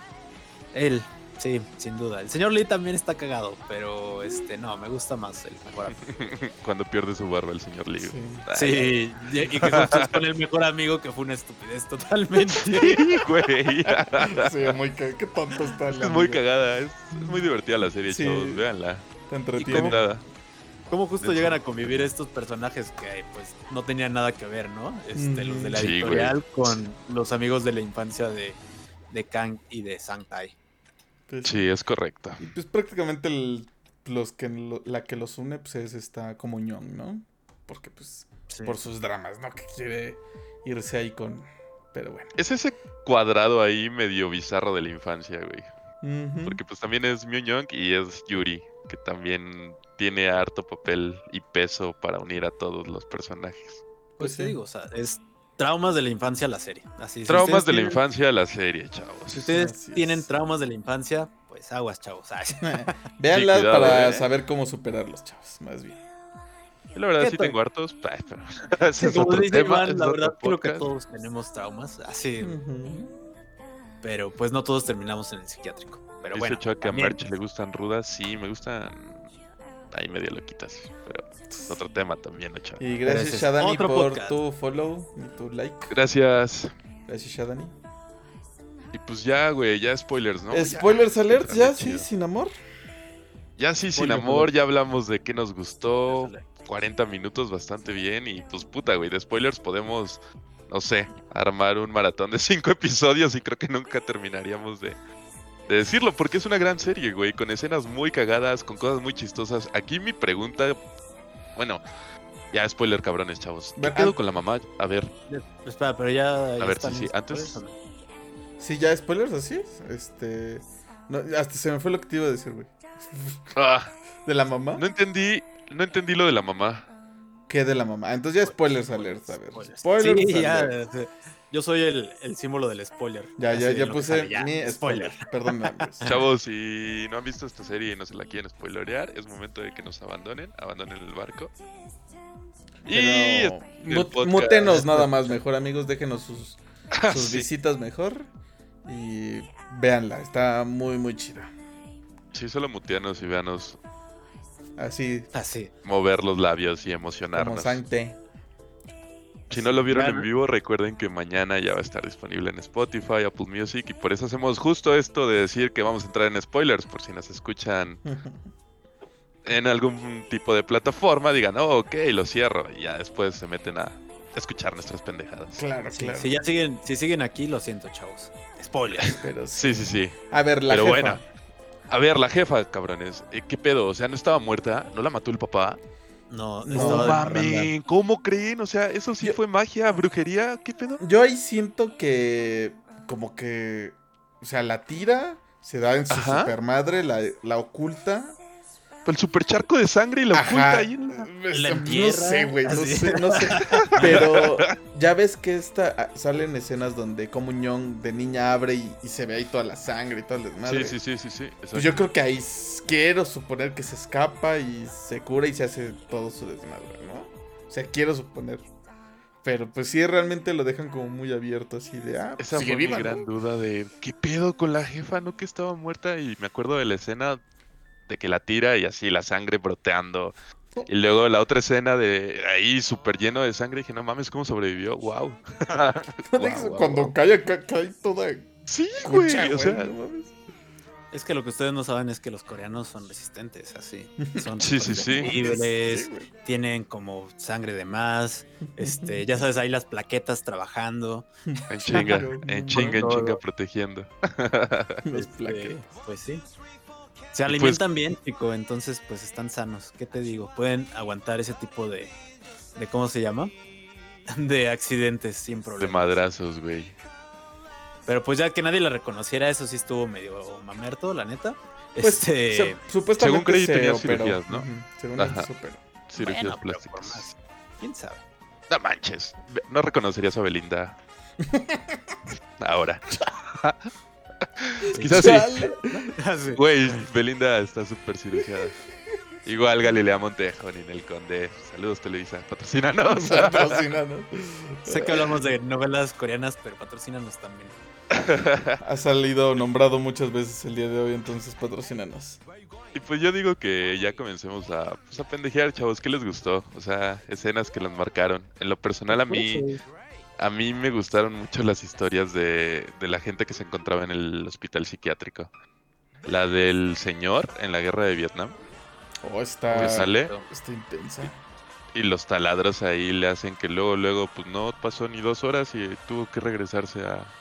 él, sí, sin duda. El señor Lee también está cagado, pero este, no, me gusta más el mejor amigo. <laughs> Cuando pierde su barba el señor Lee. Sí. Y, que es con el mejor amigo que fue una estupidez totalmente. <laughs> Sí, güey. Sí, muy cagada. Qué tonto está el es muy cagada. Es, es muy divertida la serie, Sí. chavos. Véanla. Te ¿Y entretiene. cómo? Nada. ¿Cómo justo llegan a convivir estos personajes que pues no tenían nada que ver, ¿no? Este, Los de la Sí, güey. editorial con los amigos de la infancia de, de Kang y de Sangtai. Pues, Sí, es correcto. Y pues prácticamente el- los que lo- la que los une pues es esta comunión, ¿no? Porque pues Sí. por sus dramas, ¿no? Que quiere irse ahí con... Pero bueno. Es ese cuadrado ahí medio bizarro de la infancia, güey. Porque pues también es Myeon Young y es Yuri, que también tiene harto papel y peso para unir a todos los personajes. Pues Pues te sí. digo, o sea, es traumas de la infancia la serie. Así, si Traumas ustedes de la tienen- infancia la serie, chavos. Si ustedes tienen traumas de la infancia, pues aguas, chavos. <laughs> Cuidado, para eh. saber cómo superarlos, chavos, más bien. Yo la verdad ¿Qué sí tengo hartos, <laughs> pero <laughs> ese es Como otro dice tema, Iván, es la otro verdad creo que podcast. todos tenemos traumas, así, pero pues no todos terminamos en el psiquiátrico. Pero Dice bueno, Chuck que a Merch le gustan rudas, sí, me gustan ahí medio loquitas, pero es otro tema también, Ochoa. Y gracias es Shadani otro por podcast. tu follow y tu like. Gracias. Gracias Shadani. Y pues ya, güey, ya spoilers, ¿no? Ya. Spoilers alert, ya, sí, sin amor. Ya sí, sin Spoiler amor, ya hablamos de qué nos gustó. 40 minutos bastante bien y pues puta, güey, de spoilers podemos, no sé, armar un maratón de 5 <laughs> episodios y creo que nunca terminaríamos de, de decirlo porque es una gran serie, güey, con escenas muy cagadas, con cosas muy chistosas. Aquí mi pregunta, bueno, ya spoiler cabrones, chavos. ¿Qué Ver, an- con la mamá? A ver, Espera, pero ya. ya ver, están sí, sí, antes- spoilers. Sí, ya spoilers así. Este. no, hasta se me fue lo que te iba a decir, güey. <laughs> ah, ¿De la mamá? no entendí, no entendí lo de la mamá. ¿Qué de la mamá? Entonces ya spoilers alert, a ver. Spoilers. Spoilers Sí, ya, alert. Yo soy el, el símbolo del spoiler. Ya, ya, ya puse <laughs> ya, mi spoiler. <laughs> Perdón. Chavos, si no han visto esta serie y no se la quieren spoilerear, es momento de que nos abandonen, abandonen el barco. Pero el mut- mutenos nada más, mejor amigos. Déjenos sus, <laughs> Ah, sus sí. visitas mejor. Y véanla, está muy, muy chida. Sí, solo muteanos y veanos Así Así. mover los labios y como emocionarnos. Sancte. Si no lo vieron en vivo, recuerden que mañana ya va a estar disponible en Spotify, Apple Music y por eso hacemos justo esto de decir que vamos a entrar en spoilers por si nos escuchan en algún tipo de plataforma, digan, oh, ok, lo cierro y ya después se meten a escuchar nuestras pendejadas. claro, Sí, claro. Si ya siguen, si siguen aquí, lo siento, chavos. Spoiler. <laughs> Pero sí. Sí, sí, sí. A ver, la Pero jefa. bueno. A ver, la jefa, cabrones. eh, ¿Qué pedo? O sea, ¿no estaba muerta? ¿No la mató el papá? No, No mames, ¿cómo creen? O sea, ¿eso sí Yo- fue magia, brujería? ¿Qué pedo? Yo ahí siento que como que, o sea, la tira, se da en su Ajá. supermadre, la, la oculta. El super charco de sangre y la Ajá. oculta ahí en la... La no sé, güey, no sé, no sé. <laughs> Pero ya ves que esta ah, salen escenas donde como un ñong de niña abre y, y se ve ahí toda la sangre y todo el desmadre. Sí, sí, sí, sí, sí. Pues yo creo que ahí quiero suponer que se escapa y se cura y se hace todo su desmadre, ¿no? O sea, quiero suponer. Pero pues sí, realmente lo dejan como muy abierto, así de, ah, Esa fue mi gran duda de ¿qué pedo con la jefa? ¿No que estaba muerta? Y me acuerdo de la escena de que la tira y así la sangre broteando. Y luego la otra escena de ahí súper lleno de sangre. dije, no mames, ¿cómo sobrevivió? ¡Wow! <laughs> Cuando cae acá, cae toda Sí, güey. O sea, no mames. Es que lo que ustedes no saben es que los coreanos son resistentes, así. Son Sí, sí, sí. Sí, tienen como sangre de más, este, ya sabes, ahí las plaquetas trabajando. en chinga, en chinga, en chinga, protegiendo. Los este, pues sí. Se Y alimentan bien, chico, entonces pues están sanos. ¿Qué te digo? Pueden aguantar ese tipo de, de ¿cómo se llama? <laughs> De accidentes sin De problema. madrazos, güey. Pero pues ya que nadie la reconociera, eso sí estuvo medio mamerto, la neta. Pues, este, se- supuestamente según creí se tenía operó. cirugías, ¿no? Según Ajá. él se operó. Cirugías bueno, plásticas. más. ¿Quién sabe? No manches. No reconocerías a Belinda. <laughs> Ahora. <laughs> <laughs> Quizás sí. Chale. Así. <laughs> Güey, Belinda está súper cirugiada. Igual Galilea Montejo, Ninel Conde. Saludos, Televisa. Patrocínanos. <laughs> Patrocínanos. Sé que hablamos de novelas coreanas, pero patrocínanos también. Ha salido nombrado muchas veces el día de hoy, entonces patrocínanos. Y pues yo digo que ya comencemos a, pues, a pendejear, chavos. ¿Qué les gustó? O sea, escenas que los marcaron. En lo personal, a mí, a mí me gustaron mucho las historias de, de la gente que se encontraba en el hospital psiquiátrico. La del señor en la guerra de Vietnam, Oh, que está, sale. está intensa. Y los taladros ahí le hacen que luego, luego, pues no pasó ni dos horas y tuvo que regresarse a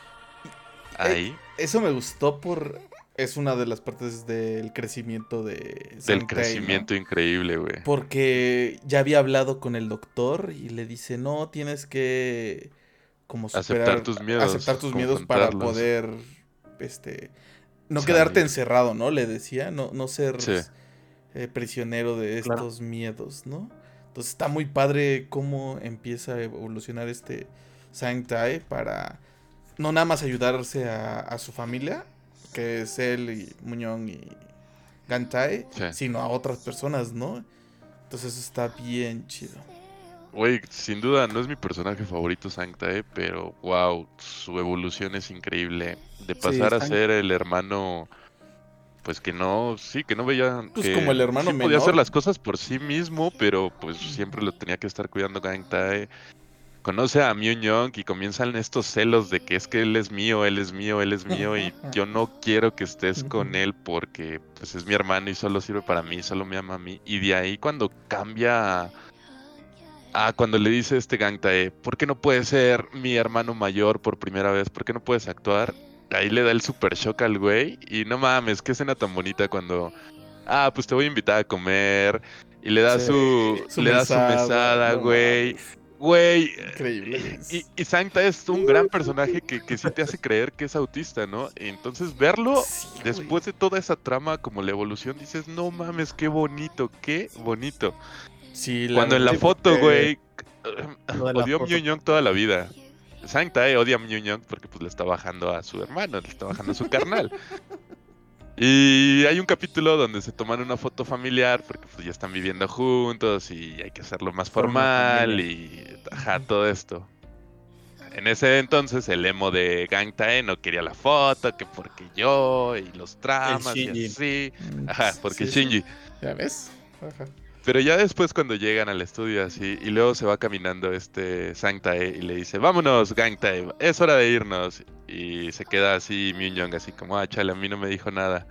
ahí. Eso me gustó por... Es una de las partes del crecimiento de... del crecimiento increíble, güey. Porque ya había hablado con el doctor y le dice, no, tienes que como Aceptar superar, tus miedos, aceptar tus miedos para poder, este, no Salir. quedarte encerrado, ¿no? Le decía, no, no ser Sí. eh, prisionero de Claro. estos miedos, ¿no? Entonces está muy padre cómo empieza a evolucionar este Sang-tae para no nada más ayudarse a, a su familia, que es él y Muñón y Gantae, Sí. sino a otras personas, ¿no? Entonces eso está bien chido. Güey, sin duda no es mi personaje favorito Sanctae, pero wow, su evolución es increíble. De pasar a ser el hermano, pues que no, sí, que no veía Pues que como el hermano sí podía menor. hacer las cosas por sí mismo, pero pues siempre lo tenía que estar cuidando Sanctae. Conoce a Mew Young y comienzan estos celos de que es que él es mío, él es mío, él es mío y <laughs> yo no quiero que estés con él porque pues es mi hermano y solo sirve para mí, solo me ama a mí. Y de ahí cuando cambia Ah, cuando le dice este Gangtae, ¿por qué no puedes ser mi hermano mayor por primera vez? ¿Por qué no puedes actuar? Ahí le da el super shock al güey. Y no mames, qué escena tan bonita cuando. Ah, pues te voy a invitar a comer. Y le da Sí, su. su le da mesada, su mesada, no güey. mames. Güey. Increíble. Y, y Sancta es un gran personaje que, que sí te hace creer que es autista, ¿no? Entonces verlo Sí, güey. después de toda esa trama, como la evolución, dices, no mames, qué bonito, qué bonito. Sí, la Cuando en la foto, güey, odió a toda la vida. Sancta, eh, odia a Mew Young porque pues le está bajando a su hermano, le está bajando a su carnal. Y hay un capítulo donde se toman una foto familiar porque pues ya están viviendo juntos y hay que hacerlo más Forma formal y ajá, todo esto. En ese entonces el emo de Gangtae no quería la foto, que porque yo y los tramas y así. Mm, Ajá, porque sí, sí. Shinji. ¿Ya ves? Ajá. Pero ya después cuando llegan al estudio así, y luego se va caminando este Sanctae y le dice, vámonos, Gangtae, es hora de irnos. Y se queda así Myung Young, así como, ah, chale, a mí no me dijo nada.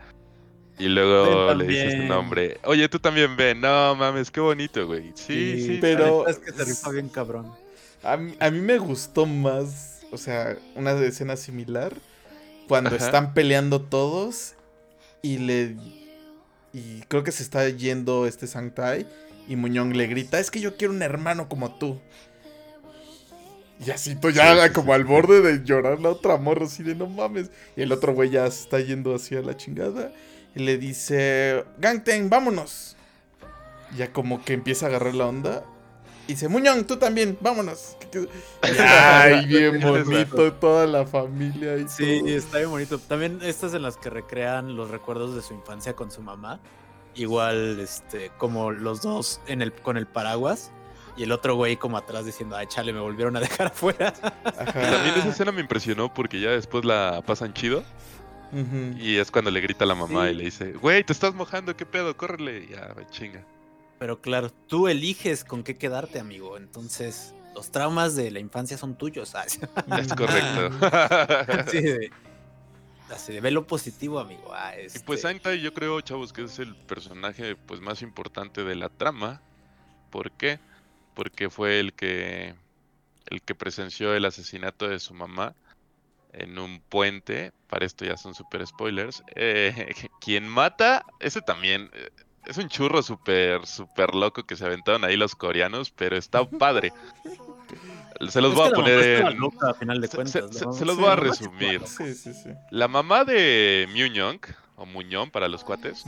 Y luego le dice este también. nombre, oye, tú también ven, no mames, qué bonito, güey. Sí, sí, pero- la neta Es que se rifa bien cabrón. A mí, a mí me gustó más, o sea, una escena similar, cuando Ajá. están peleando todos y le y creo que se está yendo este Sanctai y Muñón le grita, "Es que yo quiero un hermano como tú." Y así tú ya como al borde de llorar la otra morra así de no mames. Y el otro güey ya se está yendo hacia la chingada y le dice, "Gangten, vámonos." Ya como que empieza a agarrar la onda y dice, Muñón, tú también, vámonos. <laughs> Ay, bien bonito, toda la familia. Y sí, está bien bonito. También estas en las que recrean los recuerdos de su infancia con su mamá. Igual, este, como los dos en el, con el paraguas. Y el otro güey como atrás diciendo, ay, chale, me volvieron a dejar <laughs> afuera. También esa escena me impresionó porque ya después la pasan chido. Y es cuando le grita a la mamá y le dice, güey, te estás mojando, ¿qué pedo? Córrele. Y ya, chinga. Pero claro, tú eliges con qué quedarte, amigo. Entonces, los traumas de la infancia son tuyos. <laughs> Es correcto. <laughs> así de, así de, ve lo positivo, amigo. Ah, Y pues este yo creo, chavos, que es el personaje pues más importante de la trama. ¿Por qué? Porque fue el que el que presenció el asesinato de su mamá en un puente. Para esto ya son super spoilers. Eh, <laughs> quien mata, ese también. Es un churro súper, súper loco que se aventaron ahí los coreanos, pero está padre. Se los voy a poner en... se, los voy a resumir. La mamá de Muñong, o Muñón para los cuates,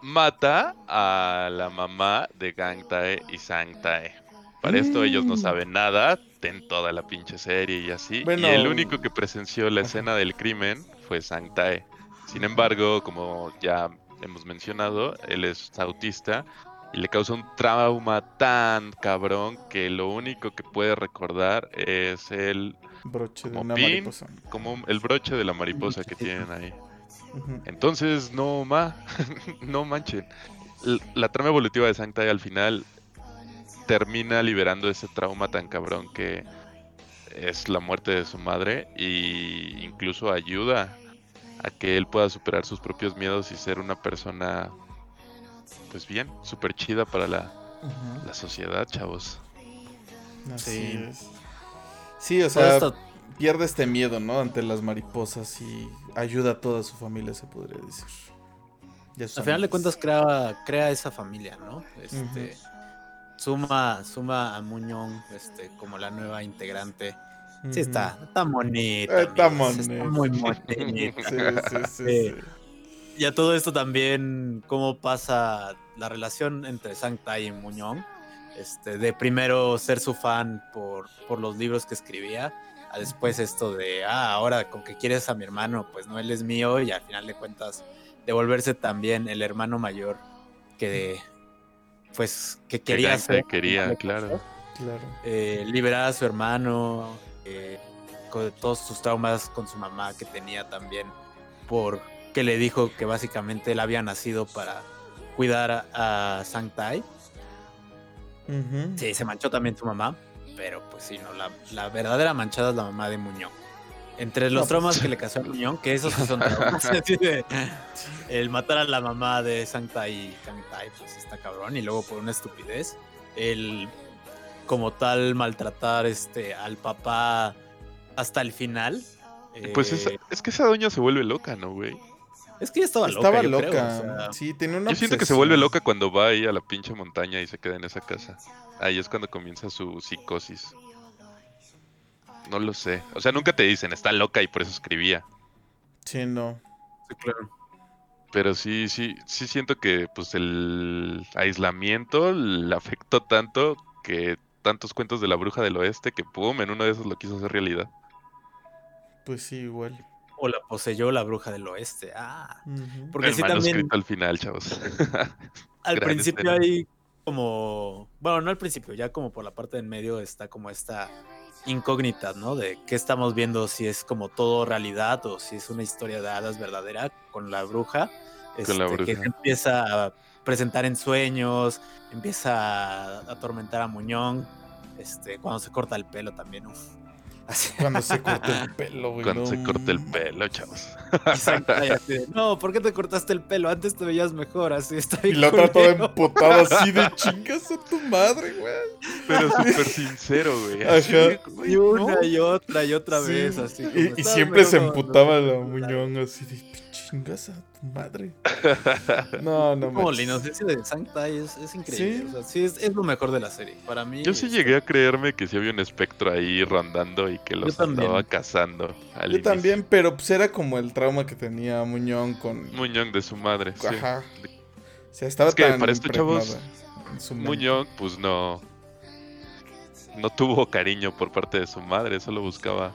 mata a la mamá de Gangtae y Sangtae. Para esto ellos no mm. saben nada, en toda la pinche serie y así. Y el único que presenció la escena del crimen fue Sangtae. Sin embargo, como ya hemos mencionado, él es autista y le causa un trauma tan cabrón que lo único que puede recordar es el broche de una mariposa. Como el broche de la mariposa que tienen ahí. Entonces, no ma, <laughs> no manchen. La trama evolutiva de Sancta al final termina liberando ese trauma tan cabrón que es la muerte de su madre y incluso ayuda a que él pueda superar sus propios miedos y ser una persona, pues bien, súper chida para la, la, sociedad, chavos. sí. Sí, o sea, pierde este miedo, ¿no? Ante las mariposas y ayuda a toda su familia, se podría decir. Al final de cuentas crea, crea esa familia, ¿no? Este, suma, suma a Muñón este, como la nueva integrante Sí, está, está bonito. Está, bonito. muy bonito. sí, sí, sí, Y a todo esto también, cómo pasa la relación entre Sancta y Muñón. Este, de primero ser su fan por, por los libros que escribía, a después esto de, ah, ahora con que quieres a mi hermano, pues no, él es mío, y al final de cuentas, devolverse también el hermano mayor que, pues, que quería ser. Quería, claro. claro. Eh, liberar a su hermano, eh, con todos sus traumas con su mamá que tenía también, porque le dijo que básicamente él había nacido para cuidar a, Sangtai. Sí, se manchó también su mamá, pero pues sí, no, la, verdadera manchada es la mamá de Muñoz. Entre los pues traumas que le casó a Muñoz, que esos son <laughs> traumas, <laughs> el matar a la mamá de Sangtai y Kangtai, pues está cabrón, y luego por una estupidez, el como tal maltratar este al papá hasta el final. Pues eh, es, que esa doña se vuelve loca, ¿no, güey? Es que ya estaba, estaba loca. Sí, tiene una Yo siento que se vuelve loca cuando va ahí a la pinche montaña y se queda en esa casa. Ahí es cuando comienza su psicosis. No lo sé. O sea, nunca te dicen, está loca y por eso escribía. Sí, no. Sí, claro. Pero sí, sí, sí siento que pues el aislamiento le afectó tanto que tantos cuentos de la bruja del oeste que pum, en uno de esos lo quiso hacer realidad. Pues sí, igual. O la poseyó la bruja del oeste. Ah. Porque sí también. al final, chavos. <laughs> al principio hay como. Bueno, no al principio, ya como por la parte del medio está como esta incógnita, ¿no? De qué estamos viendo, si es como todo realidad o si es una historia de hadas verdadera con la bruja. con la este, bruja. Que empieza a presentar en sueños, empieza a atormentar a Muñón, este, cuando se corta el pelo también. <laughs> Cuando se <laughs> corta el pelo, güey. Cuando se corta el pelo, chavos. <laughs> no, ¿por qué te cortaste el pelo? Antes te veías mejor, así está Y lo otra todo emputado así de chingas a tu madre, güey. Pero súper sincero, güey. Ajá. y una y otra y otra vez, así. y, siempre se emputaba la Muñón así de chingas a tu madre. <laughs> No, no Como la inocencia de Sanctai es, es increíble. Sí. O sea, sí, es, es lo mejor de la serie. Para mí. Yo sí es- llegué a creerme que sí había un espectro ahí rondando y que los andaba cazando. al Yo inicio. también, pero pues era como el trauma que tenía Muñón con. Muñón de su madre. sí. Ajá. O sea, estaba Es que tan para estos chavos. Muñón, pues no. No tuvo cariño por parte de su madre, solo buscaba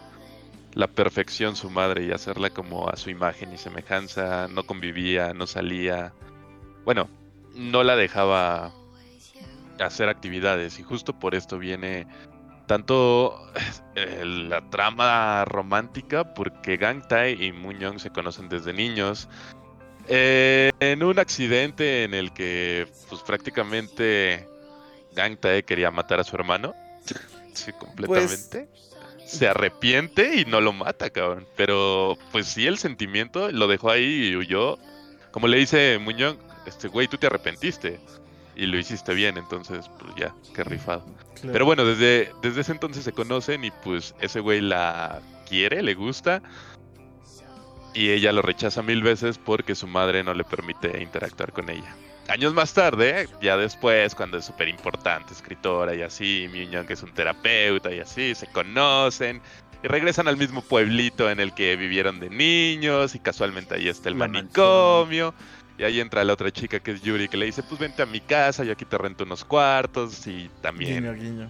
la perfección su madre y hacerla como a su imagen y semejanza. No convivía, no salía. Bueno, no la dejaba hacer actividades y justo por esto viene tanto eh, la trama romántica porque Gang Tae y Muñón se conocen desde niños. Eh, en un accidente en el que pues prácticamente Gang Tae quería matar a su hermano. <laughs> Sí, completamente. Se arrepiente y no lo mata, cabrón. Pero pues sí, el sentimiento lo dejó ahí y huyó. Como le dice Muñón, este güey, tú te arrepentiste. Y lo hiciste bien, entonces, pues ya, qué rifado. Claro. Pero bueno, desde, desde ese entonces se conocen y pues ese güey la quiere, le gusta. Y ella lo rechaza mil veces porque su madre no le permite interactuar con ella. Años más tarde, ya después, cuando es súper importante, escritora y así, Miñón que es un terapeuta y así, se conocen y regresan al mismo pueblito en el que vivieron de niños y casualmente ahí está el La manicomio. Y ahí entra la otra chica que es Yuri que le dice, pues vente a mi casa, yo aquí te rento unos cuartos y también Guiño, guiño.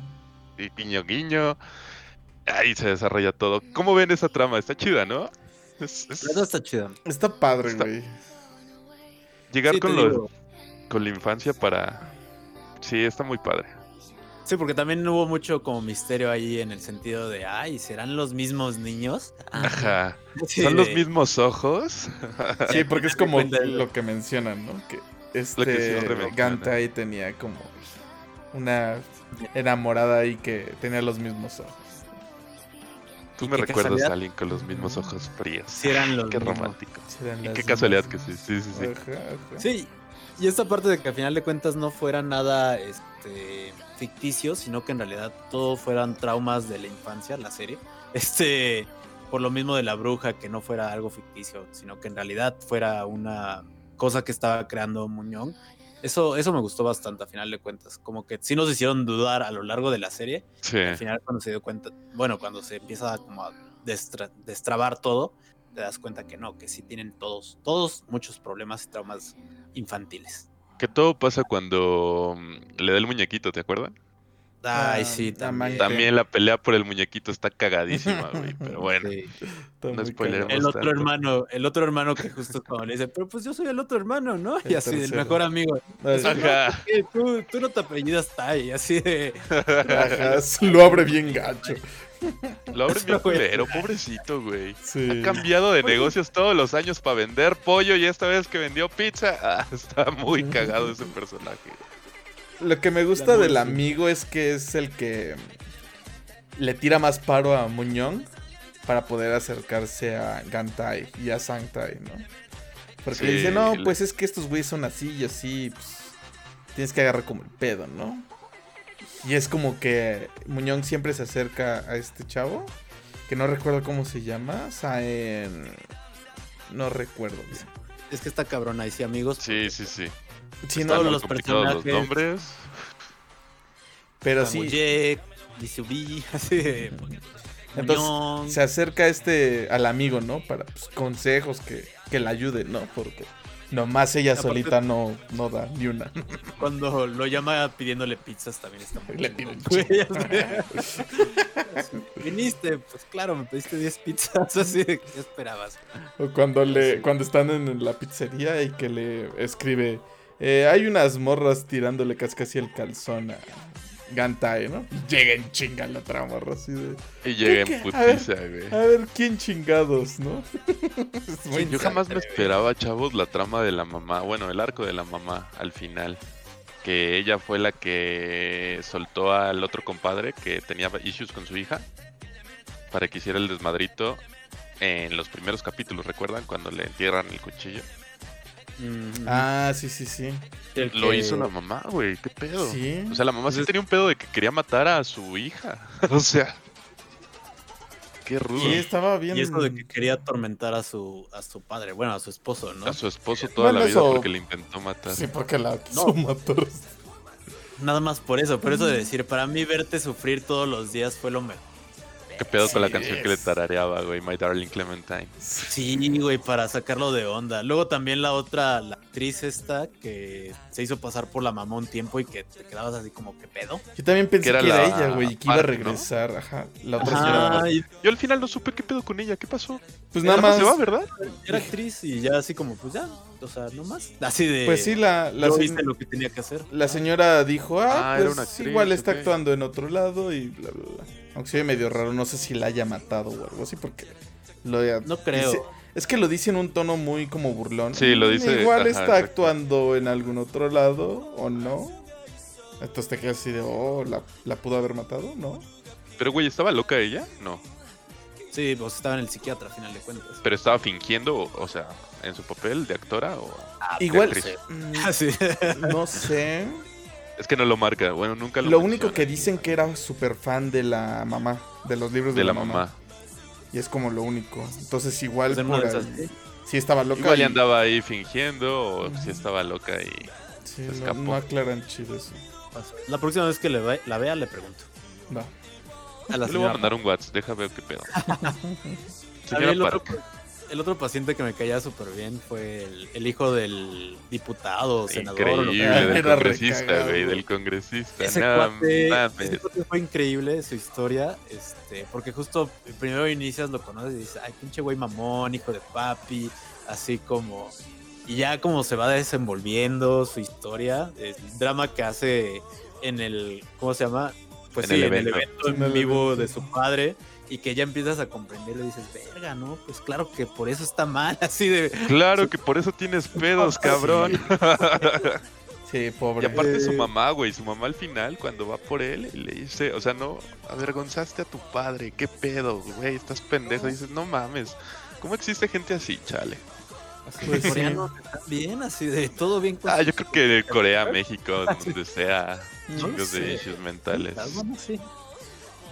y guiño guiño. Ahí se desarrolla todo. ¿Cómo ven esa trama? Está chida, ¿no? Es- es La está chido. Está padre, Está- güey. llegar Sí, con, te lo- digo. Con la infancia para... Sí, está muy padre. Sí, porque también hubo mucho como misterio ahí en el sentido de, ay, ¿serán los mismos niños? Ajá. Sí, ¿Son los mismos ojos? <laughs> Sí, porque es <laughs> como lo que mencionan, ¿no? Que este. Gantai tenía como una enamorada ahí que tenía los mismos ojos. Tú ¿Y me recuerdas casualidad? a alguien con los mismos ojos fríos. Sí, eran <laughs> los Qué mismos. romántico. Y qué casualidad que sí, sí, sí, sí. Ajá, ajá. Sí, y esta parte de que al final de cuentas no fuera nada este, ficticio, sino que en realidad todo fueran traumas de la infancia, la serie. <laughs> Este, por lo mismo de la bruja, que no fuera algo ficticio, sino que en realidad fuera una cosa que estaba creando Muñón. Eso, eso me gustó bastante, a final de cuentas. Como que sí nos hicieron dudar a lo largo de la serie. Sí. Al final, cuando se dio cuenta, bueno, cuando se empieza como a destra- destrabar todo, te das cuenta que no, que sí tienen todos, todos muchos problemas y traumas infantiles. Que todo pasa cuando mm, le da el muñequito, ¿te acuerdan? Ay, Ah, sí, también. También la pelea por el muñequito está cagadísima, güey. Pero bueno, Sí. No. El otro tanto. hermano, el otro hermano que justo cuando le dice, pero pues yo soy el otro hermano, ¿no? Y El así, el tercero. mejor amigo. Ay, Ajá. "Eh, tú, tú no te apellidas Tai, así de. Ajá, lo abre bien gacho. <laughs> Lo abre bien Güey. culero, pobrecito, güey. Sí. Ha cambiado de negocios todos los años para vender pollo y esta vez que vendió pizza, <laughs> ah, está muy cagado ese personaje. Lo que me gusta del amigo es que es el que le tira más paro a Muñón para poder acercarse a Gantai y a Sangtai, ¿no? Porque le dice, no, pues es que estos güeyes son así y así, pues tienes que agarrar como el pedo, ¿no? Y es como que Muñón siempre se acerca a este chavo, que no recuerdo cómo se llama, Saen... No recuerdo. bien. Es que está cabrón ahí, sí, amigos. Sí, sí, sí. Están no, muy los personajes. nombres. pero sí. <laughs> De. Entonces, Muñón. se acerca este al amigo, ¿no? Para pues, consejos que, que le ayuden, ¿no? Porque nomás ella Aparte- solita no, no da ni una. Cuando lo llama pidiéndole pizzas también está muy Le así. <laughs> Viniste, pues claro, me pediste 10 pizzas, <laughs> así de ¿qué esperabas? O cuando le, Sí. cuando están en la pizzería y que le escribe, eh, hay unas morras tirándole casi casi el calzón a Gantae, ¿no? Y llega en chinga la otra morra así de, Y llega ¿Qué, en putiza, güey. a ver quién chingados, ¿no? <laughs> Yo jamás me esperaba, chavos, la trama de la mamá, bueno, el arco de la mamá al final. Que ella fue la que soltó al otro compadre que tenía issues con su hija para que hiciera el desmadrito en los primeros capítulos, ¿recuerdan? Cuando le entierran el cuchillo. Ah, sí, sí, sí. El Lo que- hizo la mamá, güey, qué pedo. Sí. O sea, la mamá sí tenía un pedo de que quería matar a su hija. <laughs> O sea, Qué rudo. Sí, estaba bien. Y eso de que quería atormentar a su, a su padre, bueno, a su esposo, ¿no? A su esposo toda Bueno, la vida eso- porque le intentó matar. Sí, porque la quiso No. matar. Nada más por eso, por eso de decir, para mí verte sufrir todos los días fue lo mejor. ¿Qué pedo con la Sí, canción que le es. tarareaba, güey? My Darling Clementine. Sí, güey, para sacarlo de onda. Luego también la otra, la actriz esta, que se hizo pasar por la mamá un tiempo y que te quedabas así como, ¿qué pedo? Yo también pensé Que que era era, la ella, güey, y que iba a Park, ¿no? regresar. Ajá. La otra señora. Ajá, y Yo al final no supe qué pedo con ella. ¿Qué pasó? Pues Nada nada más. se va, ¿verdad? era actriz y ya así como, pues ya, o sea, no más. Así de... Pues sí, la, la, hice lo que tenía que hacer. la señora dijo, ah, Ah, era pues una actriz, igual está ok. actuando en otro lado y bla, bla, bla. Aunque se ve medio raro, no sé si la haya matado o algo así, porque lo No creo. dice- es que lo dice en un tono muy como burlón. Sí, lo dice- Igual ajá, está exacto. actuando en algún otro lado, o no. Entonces te quedas así de, oh, ¿la, la pudo haber matado? ¿No? Pero, güey, ¿estaba loca ella? No. Sí, pues estaba en el psiquiatra a final de cuentas. Pero estaba fingiendo, o, sea, en su papel de actora o... de Igual, actriz. <laughs> mm, no sé. Es que no lo marca. Bueno, nunca lo Lo único que dicen que era súper fan de la mamá, de los libros de, De la mamá. Y es como lo único. Entonces igual Pues ahí- sí. estaba loca. Igual y- ya andaba ahí fingiendo o si estaba loca y... Sí, se no, escapó. no aclaran chido eso. La próxima vez que le ve- la vea, le pregunto. Va. A la Le voy a mandar un WhatsApp, deja ver qué pedo. <laughs> Señora el, otro, Park. El otro paciente que me caía súper bien fue el, el hijo del diputado, senador. Increíble, del Era congresista, güey, del congresista. Ese No cuate, mames. ese cuate fue increíble su historia, este, porque justo primero inicias, lo conoces y dices, ay, pinche güey mamón, hijo de papi, así como... Y ya como se va desenvolviendo su historia, el drama que hace en el, ¿cómo se llama? Pues En sí, el en el evento. en vivo de su padre, y que ya empiezas a comprender, le dices, verga, ¿no? Pues claro que por eso está mal, <laughs> así de... Claro que por eso tienes <laughs> pedos, cabrón. <laughs> Sí, pobre. Y aparte su Eh. mamá, güey, su mamá al final cuando va por él y le dice, o sea, no, avergonzaste a tu padre, qué pedo, güey, estás pendejo. Y dices, no mames, ¿cómo existe gente así, chale? Pues sí. bien, así de todo bien Ah, yo creo que de Corea, México, donde sea, No chingos de issues mentales. Bueno, sí.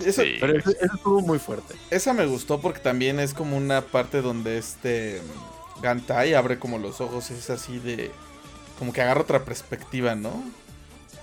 Eso- Sí. Pero eso, eso estuvo muy fuerte. Esa me gustó porque también es como una parte donde este Gantai abre como los ojos, es así de... Como que agarra otra perspectiva, ¿no?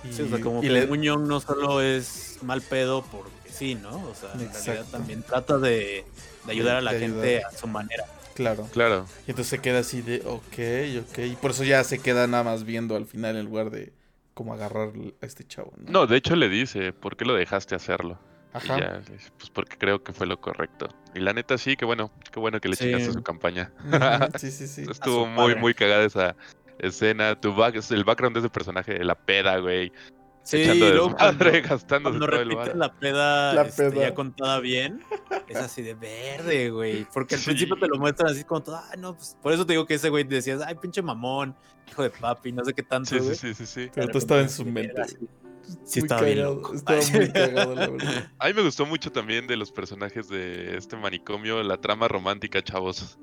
Y, Sí, o sea, como y que le- Muñoz no solo es mal pedo porque sí, ¿no? O sea, en realidad también trata de, de ayudar a la De gente ayudar. a su manera. Claro. Claro, Y entonces se queda así de, ok, ok. Y por eso ya se queda nada más viendo al final en lugar de como agarrar a este chavo, ¿no? no, de hecho le dice, ¿por qué lo dejaste hacerlo? Y ya, pues porque creo que fue lo correcto. Y la neta sí, qué bueno, qué bueno que le Sí. chingaste a su campaña. <laughs> Sí, sí, sí. Estuvo muy, padre. muy cagada esa escena. Tu back, el background de ese personaje de la peda, güey. Sí, echando luego desmadre, cuando, gastándose cuando todo el repiten bar. la peda, La este, peda. ya contada bien, es así de verde, güey. Porque al Sí. principio te lo muestran así como todo, ay, no, pues por eso te digo que ese güey decías, ay, pinche mamón, hijo de papi, no sé qué tanto, Sí, sí, güey. sí, sí, sí. Pero todo estaba en su mente. así. Sí, Muy estaba bien cagado, loco. Estaba muy <laughs> cagado, la verdad. A mí me gustó mucho también de los personajes de este manicomio, la trama romántica, chavos.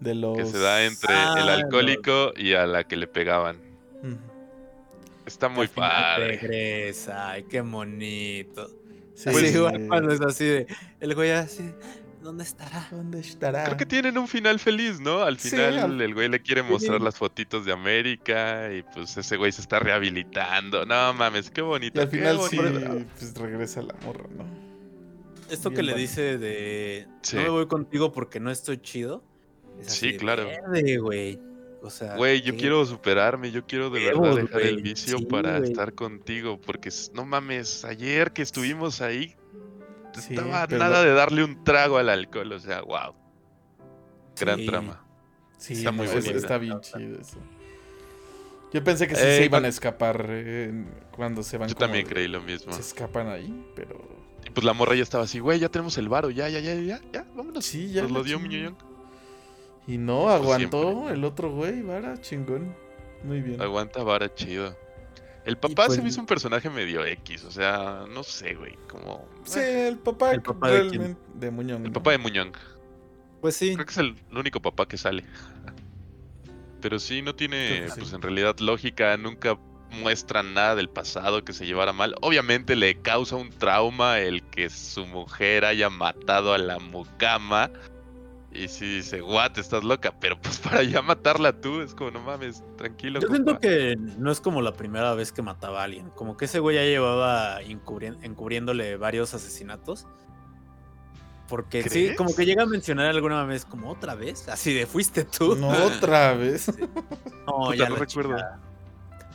De los... Que se da entre Ah, el alcohólico y a la que le pegaban. Está muy padre. Regresa, ay, qué bonito. Sí, sí, igual cuando es así de, el güey así, ¿dónde estará? ¿Dónde estará? Creo que tienen un final feliz, ¿no? Al Sí, final al- el güey le quiere mostrar Sí. las fotitos de América y pues ese güey se está rehabilitando. No mames, qué bonito. Y al final sí, pues regresa la morra, ¿no? Esto Bien que le dice de, Sí. no me voy contigo porque no estoy chido. es así Sí, de, claro. "Verde, güey. O sea, Güey, yo qué- quiero superarme, yo quiero de verdad dejar el vicio sí, para güey. estar contigo, porque no mames, ayer que estuvimos ahí, Sí, estaba pero nada de darle un trago al alcohol, o sea, wow. Gran Sí. trama. Sí, Está muy está bien chido eso. Yo pensé que sí Eh, se iban a escapar eh, cuando se van Yo también creí lo mismo. Se escapan ahí, pero... Y pues la morra ya estaba así, güey, ya tenemos el varo, ya, ya, ya, ya, ya, vámonos. Sí, ya Nos lo dio. Muñoz. Y no, aguantó siempre. el otro güey, vara, chingón. Muy bien. Aguanta vara chido. El papá pues- se me hizo un personaje medio X, o sea, no sé, güey, como... Sí, eh, el papá, ¿El papá de de, Muñoz. el papá de Muñoz. Pues sí, Creo que es el único papá que sale. Pero sí, no tiene, sí. pues en realidad, lógica. Nunca muestran nada del pasado que se llevara mal. Obviamente le causa un trauma el que su mujer haya matado a la mucama. Y si dice, what, estás loca, pero pues <laughs> para ya matarla tú, es como, no mames, tranquilo. Yo compa". siento que no es como la primera vez que mataba a alguien. Como que ese güey ya llevaba encubri- encubriéndole varios asesinatos. Porque sí, como que llega a mencionar alguna vez, como otra vez, así de fuiste tú. No otra vez. No, Puta, ya no la recuerdo. chingada.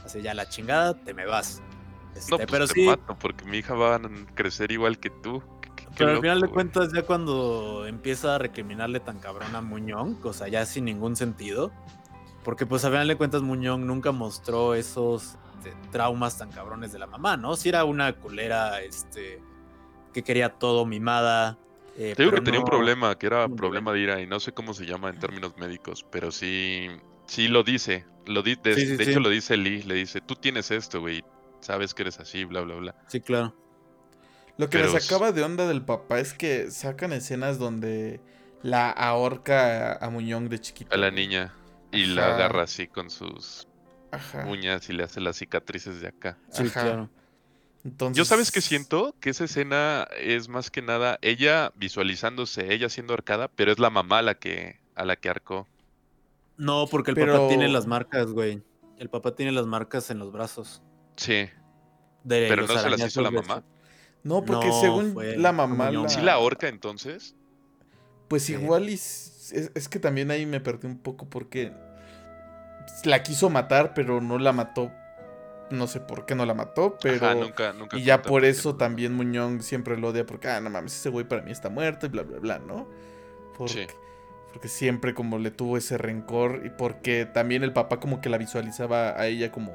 Así ya la chingada, te me vas. Este, No, pues pero te sí, mato porque mi hija va a crecer igual que tú. Pero al final de cuentas, ya cuando empieza a recriminarle tan cabrón a Muñón, o sea, ya sin ningún sentido. Porque pues al final de cuentas Muñón nunca mostró esos este, traumas tan cabrones de la mamá, ¿no? Si era una culera, este, que quería todo mimada. eh, Te digo que pero tenía un no- problema, que era problema de ira y no sé cómo se llama en términos médicos, pero sí, sí lo dice. Lo di- de Sí, sí, de sí. hecho lo dice Lee, le dice, tú tienes esto, güey, sabes que eres así, bla, bla, bla. Sí, claro. Lo que Pero me sacaba de onda del papá es que sacan escenas donde la ahorca a, a Muñón de chiquito. A la niña y la agarra así con sus Ajá. uñas y le hace las cicatrices de acá. Sí, Ajá. claro. Entonces, Yo sabes que siento que esa escena es más que nada ella visualizándose, ella siendo arcada, pero es la mamá la que a la que arcó. No, porque el Pero- papá tiene las marcas, güey. El papá tiene las marcas en los brazos. Sí, De pero no se las hizo la mamá. No, porque No, según fue la mamá. Muñón. La... ¿Sí la ahorca entonces? Pues igual y es, es que también ahí me perdí un poco porque la quiso matar, pero no la mató. No sé por qué no la mató, pero. Ajá, nunca, nunca y ya por eso también Muñón siempre lo odia porque, ah, no mames, ese güey para mí está muerto y bla, bla, bla, ¿no? Porque, Sí. porque siempre como le tuvo ese rencor y porque también el papá como que la visualizaba a ella como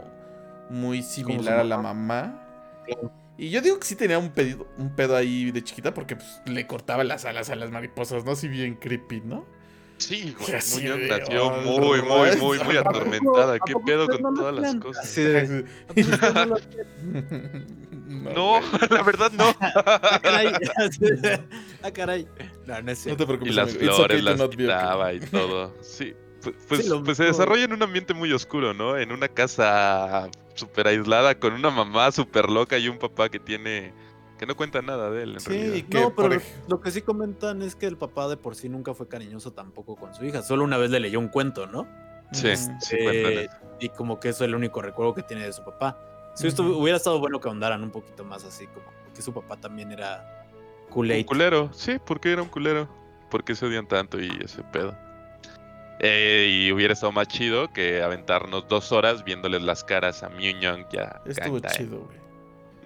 muy similar a la mamá. Claro. Y yo digo que sí tenía un, pedido, un pedo ahí de chiquita porque pues, le cortaba las alas a las mariposas, ¿no? Así bien creepy, ¿no? Sí, güey, "Oh, muy, muy, muy, muy <laughs> ¿a poco- atormentada. ¿a ¿Qué pedo con todas las cosas? <laughs> No, <laughs> la verdad no. Ah, caray. Ah. No, no es No cierto. te preocupes. Y las flores las quitaba y todo. Sí, pu- pues, pues se desarrolla en un ambiente muy oscuro, ¿no? En una casa súper aislada con una mamá súper loca y un papá que tiene... que no cuenta nada de él, en Sí, realidad. que No, pero por lo, que sí comentan es que el papá de por sí nunca fue cariñoso tampoco con su hija. Solo una vez le leyó un cuento, ¿no? Sí, sí Eh, y como que eso es el único recuerdo que tiene de su papá. Si esto Ujú. hubiera estado bueno que ahondaran un poquito más así, como que su papá también era Un Kool-Aid. culero, sí, ¿por qué era un culero? ¿Por qué se odian tanto y ese pedo? Eh, y hubiera estado más chido que aventarnos dos horas viéndoles las caras a Mew Young y a Estuvo chido, güey.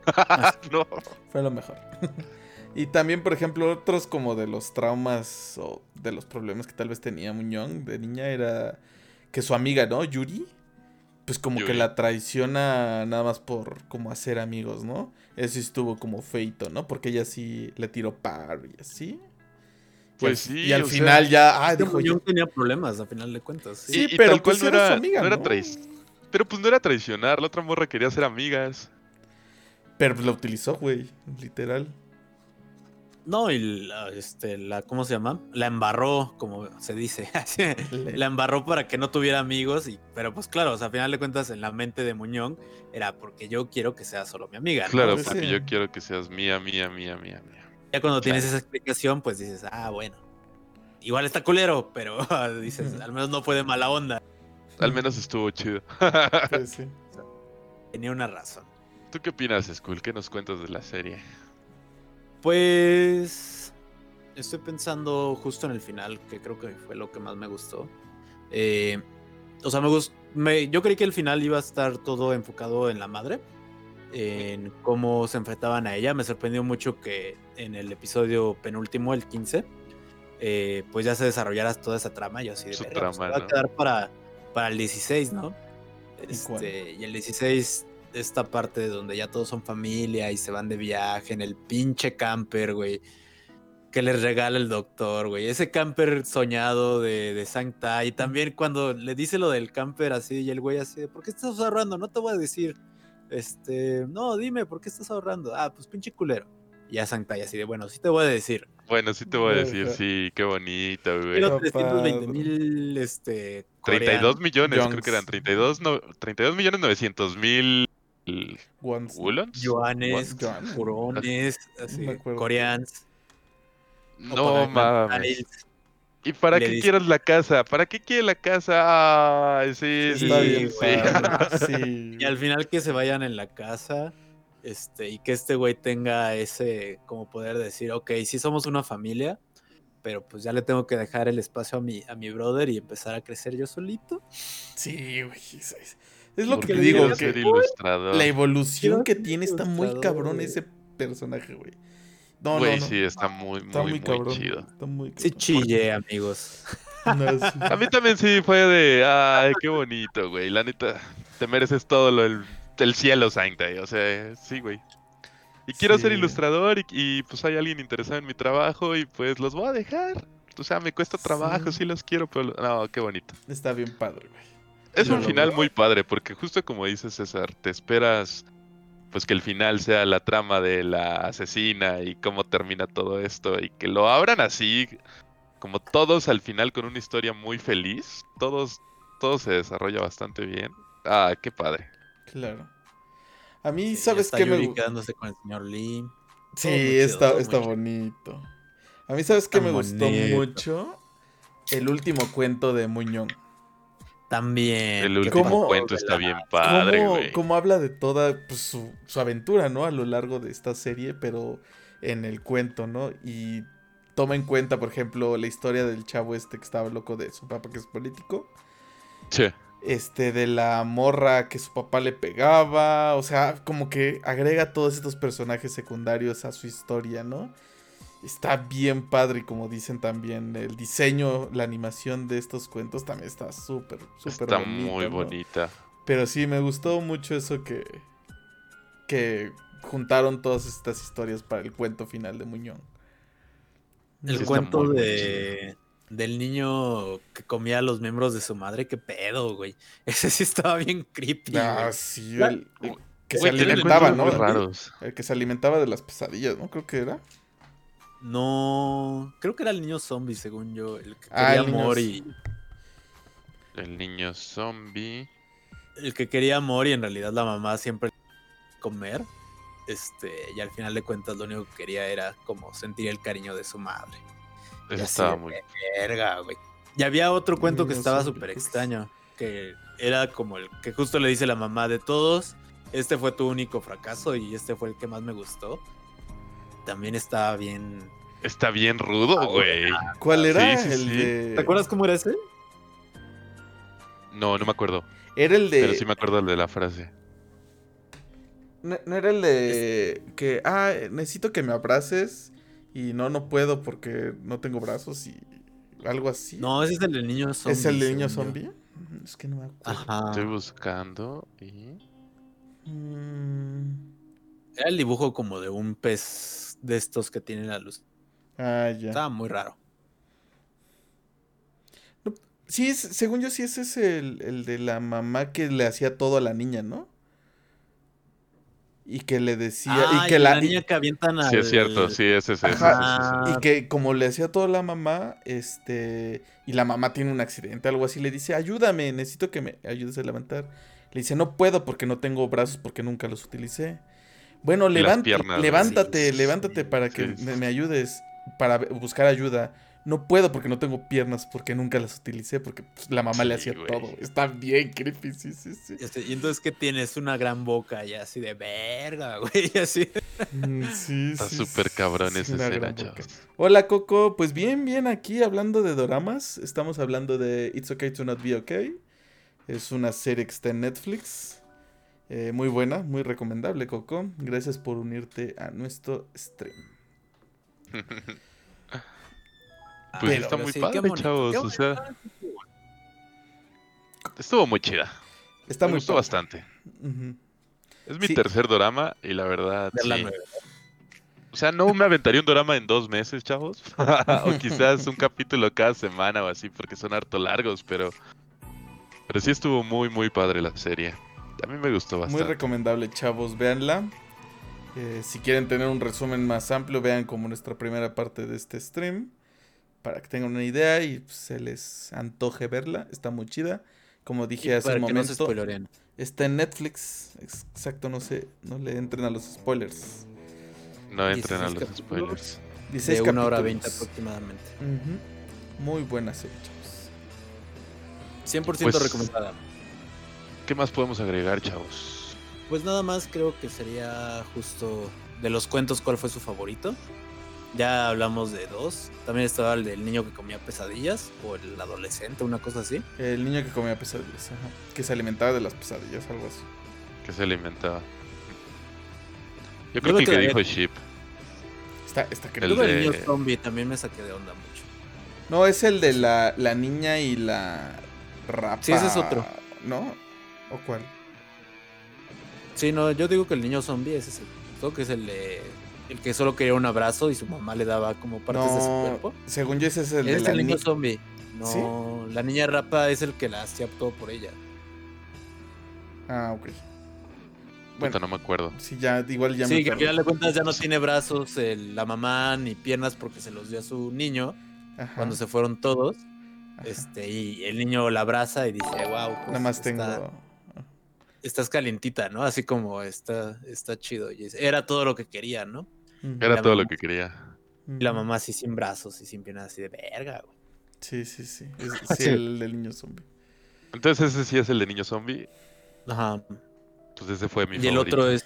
<laughs> no. Fue lo mejor. <laughs> y también, por ejemplo, otros como de los traumas o de los problemas que tal vez tenía Muñón de niña era que su amiga, ¿no? Yuri. Pues como que la traiciona nada más por como hacer amigos, ¿no? Eso estuvo como feito, ¿no? Porque ella sí le tiró par y así. Pues al, sí, Y al sea, final ya, ah, dijo, tenía problemas a final de cuentas. sí. Sí, y, y pero tal cual pues no era su era, amiga, no era ¿no? traic- Pero pues no era traicionar, la otra morra quería ser amigas. pero pues la utilizó, güey, literal. No, y la, este, la, ¿cómo se llama? La embarró, como se dice. <laughs> la embarró para que no tuviera amigos. Y, pero pues claro, o sea, a final de cuentas, en la mente de Muñón era porque yo quiero que sea solo mi amiga. ¿no? Claro, pues porque sí. yo quiero que seas mía, mía, mía, mía, mía. Ya cuando tienes Claro. esa explicación, pues dices, ah, bueno. Igual está culero, pero <laughs> dices, al menos no fue de mala onda. Al menos estuvo chido. Pues <laughs> sí. Tenía una razón. ¿Tú qué opinas, Skull? ¿Qué nos cuentas de la serie? Pues estoy pensando justo en el final, que creo que fue lo que más me gustó. Eh, o sea, me gustó. yo creí que el final iba a estar todo enfocado en la madre, en cómo se enfrentaban a ella. Me sorprendió mucho que en el episodio penúltimo, el 15, eh, pues ya se desarrollara toda esa trama. Yo así de Su "Verga, pues, trama, va ¿no? a quedar para, para el 16, ¿no? ¿Y? Este, y el 16, esta parte donde ya todos son familia y se van de viaje en el pinche camper, güey. Que les regala el doctor, güey. Ese camper soñado de, de Sancta. Y también cuando le dice lo del camper así, y el güey así, ¿por qué estás ahorrando? No te voy a decir. Este, no, dime, ¿por qué estás ahorrando? Ah, pues pinche culero. Y ya Sancta, y así de, bueno, sí te voy a decir. Bueno, sí te voy a decir, sí, qué bonito, güey. Papá. 320 mil este, 32 millones, creo Youngs. que eran 32, no, 32 millones 900 mil wulons. Yuanes, Yuan. Jurones, así, coreans. No mames. ¿Y para qué dice- quieres la casa? ¿Para qué quiere la casa? Ay, sí, sí, Está Sí, bien, <laughs> sí. Y al final que se vayan en la casa, este, y que este güey tenga ese como poder decir, ok, sí somos una familia, pero pues ya le tengo que dejar el espacio a mi, a mi brother y empezar a crecer yo solito. Sí, güey. Es, es- es lo que Porque le digo, que ser ilustrador. la evolución que tiene está muy cabrón güey. ese personaje, güey. No, Güey, no, no. sí, está muy, Está muy, muy, cabrón. chido. Está muy Sí chille, amigos. <laughs> No, sí. A mí también sí fue de, ay, qué bonito, güey. La neta, te mereces todo lo del el cielo, Sancta. O sea, sí, güey. Y quiero ser ilustrador y, y, pues hay alguien interesado en mi trabajo y pues los voy a dejar. O sea, me cuesta trabajo, Sí. sí, los quiero, pero no, qué bonito. Está bien padre, güey. Es un final veo. muy padre porque justo como dice César, te esperas pues que el final sea la trama de la asesina y cómo termina todo esto y que lo abran así como todos al final con una historia muy feliz, todos todo se desarrolla bastante bien. Ah, qué padre. Claro. A mí, Sí, ¿sabes está qué me quedándose con el señor Lee. Sí, chido, está, está bonito. A mí, ¿sabes qué Está me gustó mucho? El último cuento de Muñón. También. El que último ¿Cómo- cuento está bien padre, cómo, güey. cómo habla de toda pues, su, su aventura, ¿no? A lo largo de esta serie, pero en el cuento, ¿no? Y toma en cuenta, por ejemplo, la historia del chavo este que estaba loco de su papá que es político. Sí. Este, de la morra que su papá le pegaba. O sea, como que agrega todos estos personajes secundarios a su historia, ¿no? Está bien padre y como dicen también, el diseño, la animación de estos cuentos también está súper, súper Está bonita, muy ¿no? bonita. Pero sí, me gustó mucho eso que, que juntaron todas estas historias para el cuento final de Muñón. El Sí, cuento de del niño que comía a los miembros de su madre, qué pedo, güey. <laughs> Ese sí estaba bien creepy. Ah, güey. sí, el, el que se Güey, alimentaba, ¿no? El que se alimentaba de las pesadillas, ¿no? Creo que era. No, creo que era el niño zombie, según yo, el que Ah, quería el niño amor z- y El niño zombie. el que quería amor y en realidad la mamá siempre comer. Este, y al final de cuentas lo único que quería era como sentir el cariño de su madre. Y Eso estaba muy. Verga, güey. Y había otro cuento que estaba súper pues. extraño, que era como el que justo le dice la mamá de todos, este fue tu único fracaso y este fue el que más me gustó. También estaba bien... Está bien rudo, güey. ¿Cuál era? Sí, sí, el sí. de. ¿Te acuerdas cómo era ese? No, no me acuerdo. Era el de. Pero sí me acuerdo de la frase. No, no era el de. Que. Ah, necesito que me abraces. Y no, no puedo porque no tengo brazos y. Algo así. No, ese es el del niño zombie. ¿Es el de niño zombie? Es que no me acuerdo. Ajá. Estoy buscando y. Mm, Era el dibujo como de un pez de estos que tiene la luz. Ah, ya. Estaba muy raro. Sí, es- según yo, sí, ese es el, el de la mamá que le hacía todo a la niña, ¿no? Y que le decía. Ah, y que la, niña que avientan a. Sí, es cierto, sí, ese es ese. Y que como le hacía todo a la mamá, este, y la mamá tiene un accidente, algo así, le dice, ayúdame, necesito que me ayudes a levantar. Le dice, no puedo porque no tengo brazos porque nunca los utilicé. Bueno, piernas, ¿no? levántate, Sí, levántate para que sí, me, ayudes, para buscar ayuda. No puedo porque no tengo piernas porque nunca las utilicé porque pues, la mamá le hacía todo. Está bien creepy, sí, sí, sí. Y, y entonces, ¿qué tienes? Una gran boca y así de verga, <laughs> güey. Así. Mm, sí, Está súper sí, cabrón sí, esa una escena, gran boca. chavos. Hola Coco, pues bien, bien aquí hablando de doramas. Estamos hablando de It's Okay to Not Be Okay. Es una serie que está en Netflix. Eh, muy buena, muy recomendable, Coco. Gracias por unirte a nuestro stream. <laughs> Pues Pero- está muy sí, padre, bonito, chavos. qué O sea, estuvo muy chida. Está Me muy gustó padre. bastante. Es mi Sí. tercer dorama y la verdad. Sí. O sea, no me aventaría un dorama en dos meses, chavos. <laughs> o quizás un capítulo cada semana o así, porque son harto largos, pero. Pero sí estuvo muy, muy padre la serie. A mí me gustó Muy bastante. recomendable, chavos. Véanla. Eh, si quieren tener un resumen más amplio, vean como nuestra primera parte de este stream. para que tengan una idea y pues, se les antoje verla. Está muy chida. Como dije Y hace para un que no se momento, está en Netflix. Exacto, no sé, no le entren a los spoilers. No entren a 16 los spoilers. 16 De una hora capítulos. veinte aproximadamente. Ujú. Muy buena serie, chavos. 100% Pues- recomendada. ¿Qué más podemos agregar, chavos? Pues nada más creo que sería justo de los cuentos cuál fue su favorito. Ya hablamos de dos. También estaba el del niño que comía pesadillas o el adolescente, una cosa así. El niño que comía pesadillas, ajá. Que se alimentaba de las pesadillas, algo así. Que se alimentaba. Yo creo que el que dijo Sheep. Está, está El creíble. Luego el de- niño zombie también me saqué de onda mucho. No, es el de la, la niña y la rapa. Sí, ese es otro. ¿No? ¿O cuál? Sí, no, yo digo que el niño zombie ese es el, creo que es el de el que solo quería un abrazo y su mamá le daba como partes de su cuerpo. según yo ese es el Ese de es la el niño ni- zombie. No, ¿Sí? la niña rapa es el que la hacía todo por ella. Ah, ok. Puta, Bueno, no me acuerdo. sí, ya, igual ya sí, me que al final de cuentas ya no tiene brazos el- la mamá ni piernas porque se los dio a su niño Ajá, cuando se fueron todos. ajá. Este, y el niño la abraza y dice, wow, pues, Nada más está- tengo... estás calientita, ¿no? Así como está, está chido. Y era todo lo que quería, ¿no? Era todo lo que quería. Y la mamá así sin brazos y sin piernas, así de verga, güey. Sí, sí, sí. Es, <laughs> Sí. sí, el del niño zombie. Entonces ese sí es el de niño zombie. Ajá. Pues ese fue mi Y el otro es.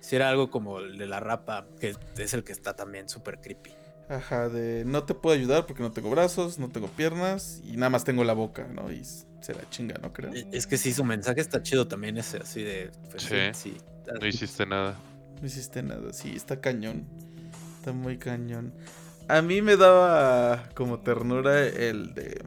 Si era algo como el de la rapa, que es el que está también súper creepy. Ajá, de no te puedo ayudar porque no tengo brazos, no tengo piernas y nada más tengo la boca, ¿no? Y se la chinga, ¿no creo? E- Es que sí, su mensaje está chido también, ese así de. pues, Sí. sí, No hiciste nada. No hiciste nada, sí, está cañón. Está muy cañón. A mí me daba como ternura el de.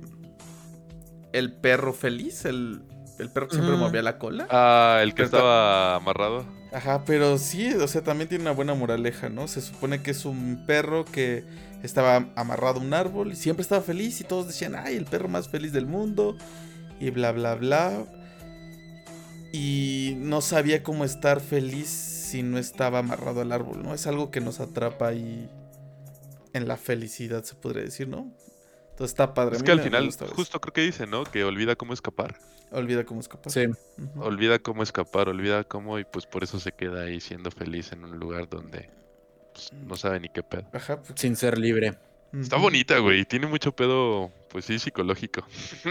El perro feliz, el, el perro que siempre movía la cola. Ah, el que Pero estaba amarrado. Ajá, pero sí, o sea, también tiene una buena moraleja, ¿no? Se supone que es un perro que estaba amarrado a un árbol y siempre estaba feliz y todos decían, ay, el perro más feliz del mundo y bla, bla, bla. Y no sabía cómo estar feliz si no estaba amarrado al árbol, ¿no? Es algo que nos atrapa ahí en la felicidad, se podría decir, ¿no? Entonces está padre. Es que al final, justo creo que dice, ¿no? Que olvida cómo escapar. Olvida cómo escapar. Sí. Olvida cómo escapar, olvida cómo y pues por eso se queda ahí siendo feliz en un lugar donde pues, no sabe ni qué pedo. Ajá. pues, Sin ser libre. Está bonita, güey. Tiene mucho pedo, pues sí, psicológico.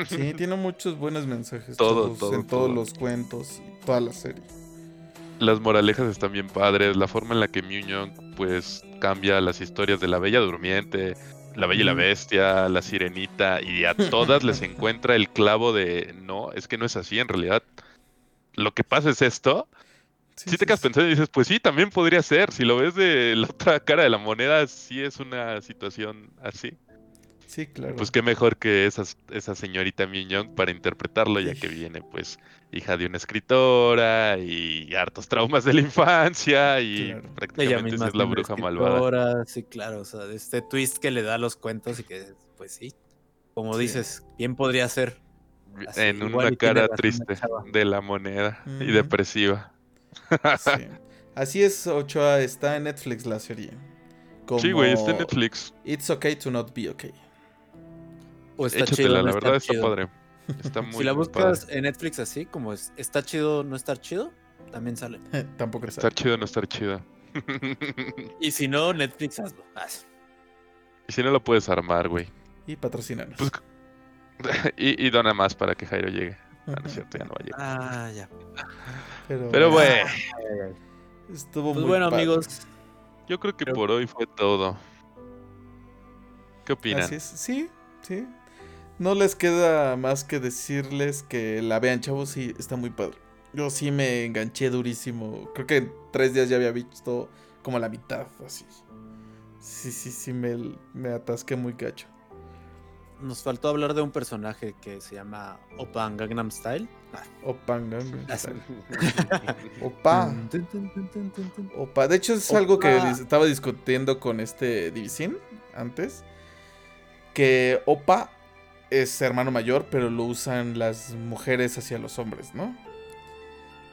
Sí, <laughs> tiene muchos buenos mensajes. Todo, chavos, todo, En todos todo. los cuentos y toda la serie. Las moralejas están bien padres. La forma en la que Mew Young, pues, cambia las historias de la Bella Durmiente, la Bella y la Ujú. Bestia, la Sirenita, y a <laughs> todas les encuentra el clavo de no, es que no es así en realidad. Lo que pasa es esto. Sí, Si te quedas pensando y dices, pues sí, también podría ser. Si lo ves de la otra cara de la moneda, sí es una situación así. Sí, claro. Pues qué mejor que esa, esa señorita Young para interpretarlo, ya que viene, pues, hija de una escritora y hartos traumas de la infancia y Claro. Ella prácticamente es la bruja malvada. Sí, claro. O sea, este twist que le da a los cuentos y que, pues sí. Como Sí. dices, ¿quién podría ser? Así, En una cara triste de la moneda y depresiva. Sí. Así es, Ochoa. Está en Netflix la serie. Como Sí, güey, está en Netflix. It's okay to not be okay. O está Échatela, chido, no la está verdad está padre. Está muy si la buscas padre. en Netflix así, como es, está chido, no estar chido, también sale. <laughs> Tampoco está. Estar chido o no estar chido. <laughs> Y si no, Netflix hazlo. haz. y si no lo puedes armar, güey. Y patrocinanos. Pues, <laughs> y, y dona más para que Jairo llegue. Ah, no es cierto, ya no va a llegar. Ah, ya. Pero, Pero bueno, bueno, estuvo Pues muy bueno, padre. amigos, yo creo que por hoy fue todo. ¿Qué opinan? Así es. Sí, sí. No les queda más que decirles que la vean, chavos, sí, está muy padre. Yo sí me enganché durísimo. Creo que en tres días ya había visto como la mitad, así. Sí, sí, sí, me, me atasqué muy gacho. nos faltó hablar de un personaje que se llama Opa Gangnam Style. Ah, <laughs> Opa, Gangnam Ah, Style. Opa. tun, tun, tun. Opa. De hecho, es algo que Opa. estaba discutiendo con este Divisin antes. Que Opa es hermano mayor, pero lo usan las mujeres hacia los hombres, ¿no?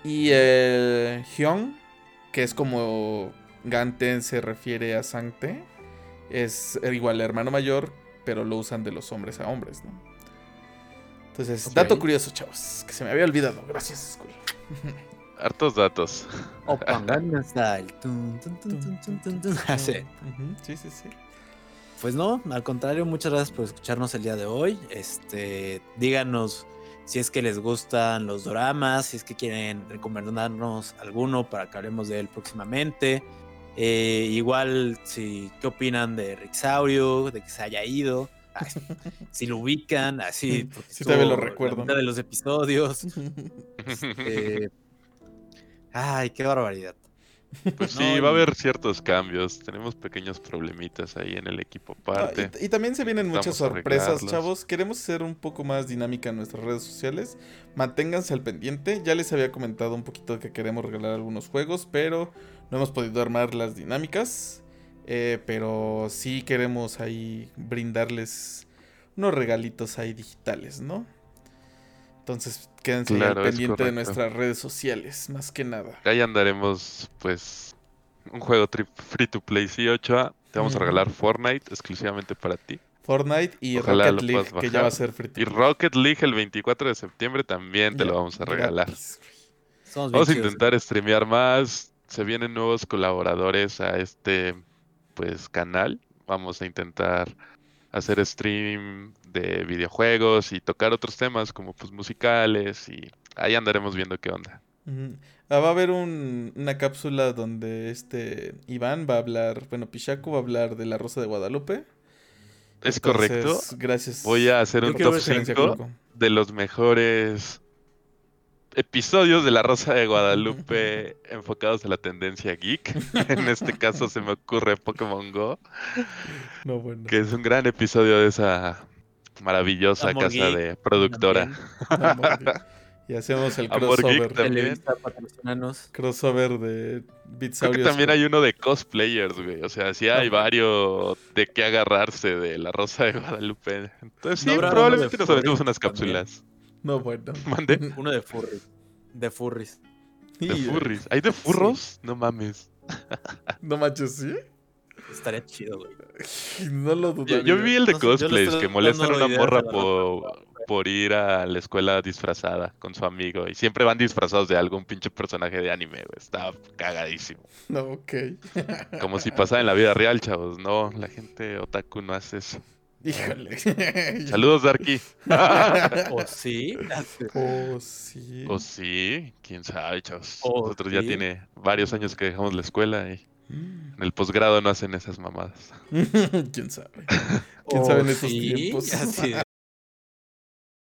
Y el Hyung, que es como Ganten se refiere a Sangte, es igual hermano mayor, pero lo usan de los hombres a hombres, ¿no? Entonces, dato curioso, chavos, que se me había olvidado. Gracias, Skull. <laughs> Hartos datos. Opa. <laughs> Ah, sí, sí, sí. Pues no, al contrario, muchas gracias por escucharnos el día de hoy. Este, díganos si es que les gustan los doramas, si es que quieren recomendarnos alguno para que hablemos de él próximamente. Eh, igual, si qué opinan de Rixaurio, de que se haya ido, <laughs> si lo ubican, así. Sí, todavía lo la recuerdo. de los episodios. <laughs> Eh, ay, qué barbaridad. Pues <laughs> No, sí, va a haber ciertos cambios. Tenemos pequeños problemitas ahí en el equipo Ah, aparte. y, y también se vienen muchas sorpresas, chavos. Queremos hacer un poco más dinámica en nuestras redes sociales. Manténganse al pendiente. Ya les había comentado un poquito que queremos regalar algunos juegos, pero no hemos podido armar las dinámicas. Eh, pero sí queremos ahí brindarles unos regalitos ahí digitales, ¿no? Entonces quédense Claro, al es pendiente de nuestras redes sociales, más que nada. Ahí andaremos, pues, un juego tri- free to play, sí, Ochoa. Te vamos a regalar Fortnite exclusivamente para ti. Fortnite y Ojalá Rocket League, que ya va a ser free to Y play. Rocket League el 24 de septiembre también te lo vamos a regalar. Somos Vamos a intentar streamear más. Se vienen nuevos colaboradores a este pues canal. Vamos a intentar hacer stream de videojuegos y tocar otros temas como pues musicales y ahí andaremos viendo qué onda. Ah, va a haber un- una cápsula donde este Iván va a hablar, bueno, Pichaco va a hablar de la Rosa de Guadalupe. Es Entonces, correcto. Gracias. Voy a hacer Yo un top referencia, 5 Cuco. de los mejores episodios de La Rosa de Guadalupe <laughs> enfocados a la tendencia geek. <laughs> En este caso se me ocurre Pokémon Go, No, bueno. que es un gran episodio de esa maravillosa Amor casa geek de productora. también. <laughs> Y hacemos el Amor Geek crossover. también. Televisa, patrocínanos. Crossover de Creo que también hay uno de cosplayers, güey. O sea, sí hay No. varios de qué agarrarse de La Rosa de Guadalupe. Entonces ¿No sí, probablemente nos aventemos unas también? No, bueno. <laughs> Mande. Uno de furries. De furries. De Y, furries. ¿Hay de furros? No mames. <laughs> No manches, ¿sí? Estaría chido, güey. <laughs> No lo Yo, dudaría. yo vi el de No cosplays estoy que molestan a una morra por, por ir a la escuela disfrazada con su amigo. Y siempre van disfrazados de algún pinche personaje de anime, güey. Está cagadísimo. No, ok. Como si pasara en la vida real, chavos. No, la gente otaku no hace eso. Híjole. <laughs> Saludos, Darky. ¿O sí? <laughs> Oh, sí. O sí, quién sabe, chavos. O Nosotros ya tiene varios años que dejamos la escuela y Mm. en el posgrado no hacen esas mamadas. <laughs> ¿Quién sabe? ¿Quién sabe en estos sí? tiempos? Así de-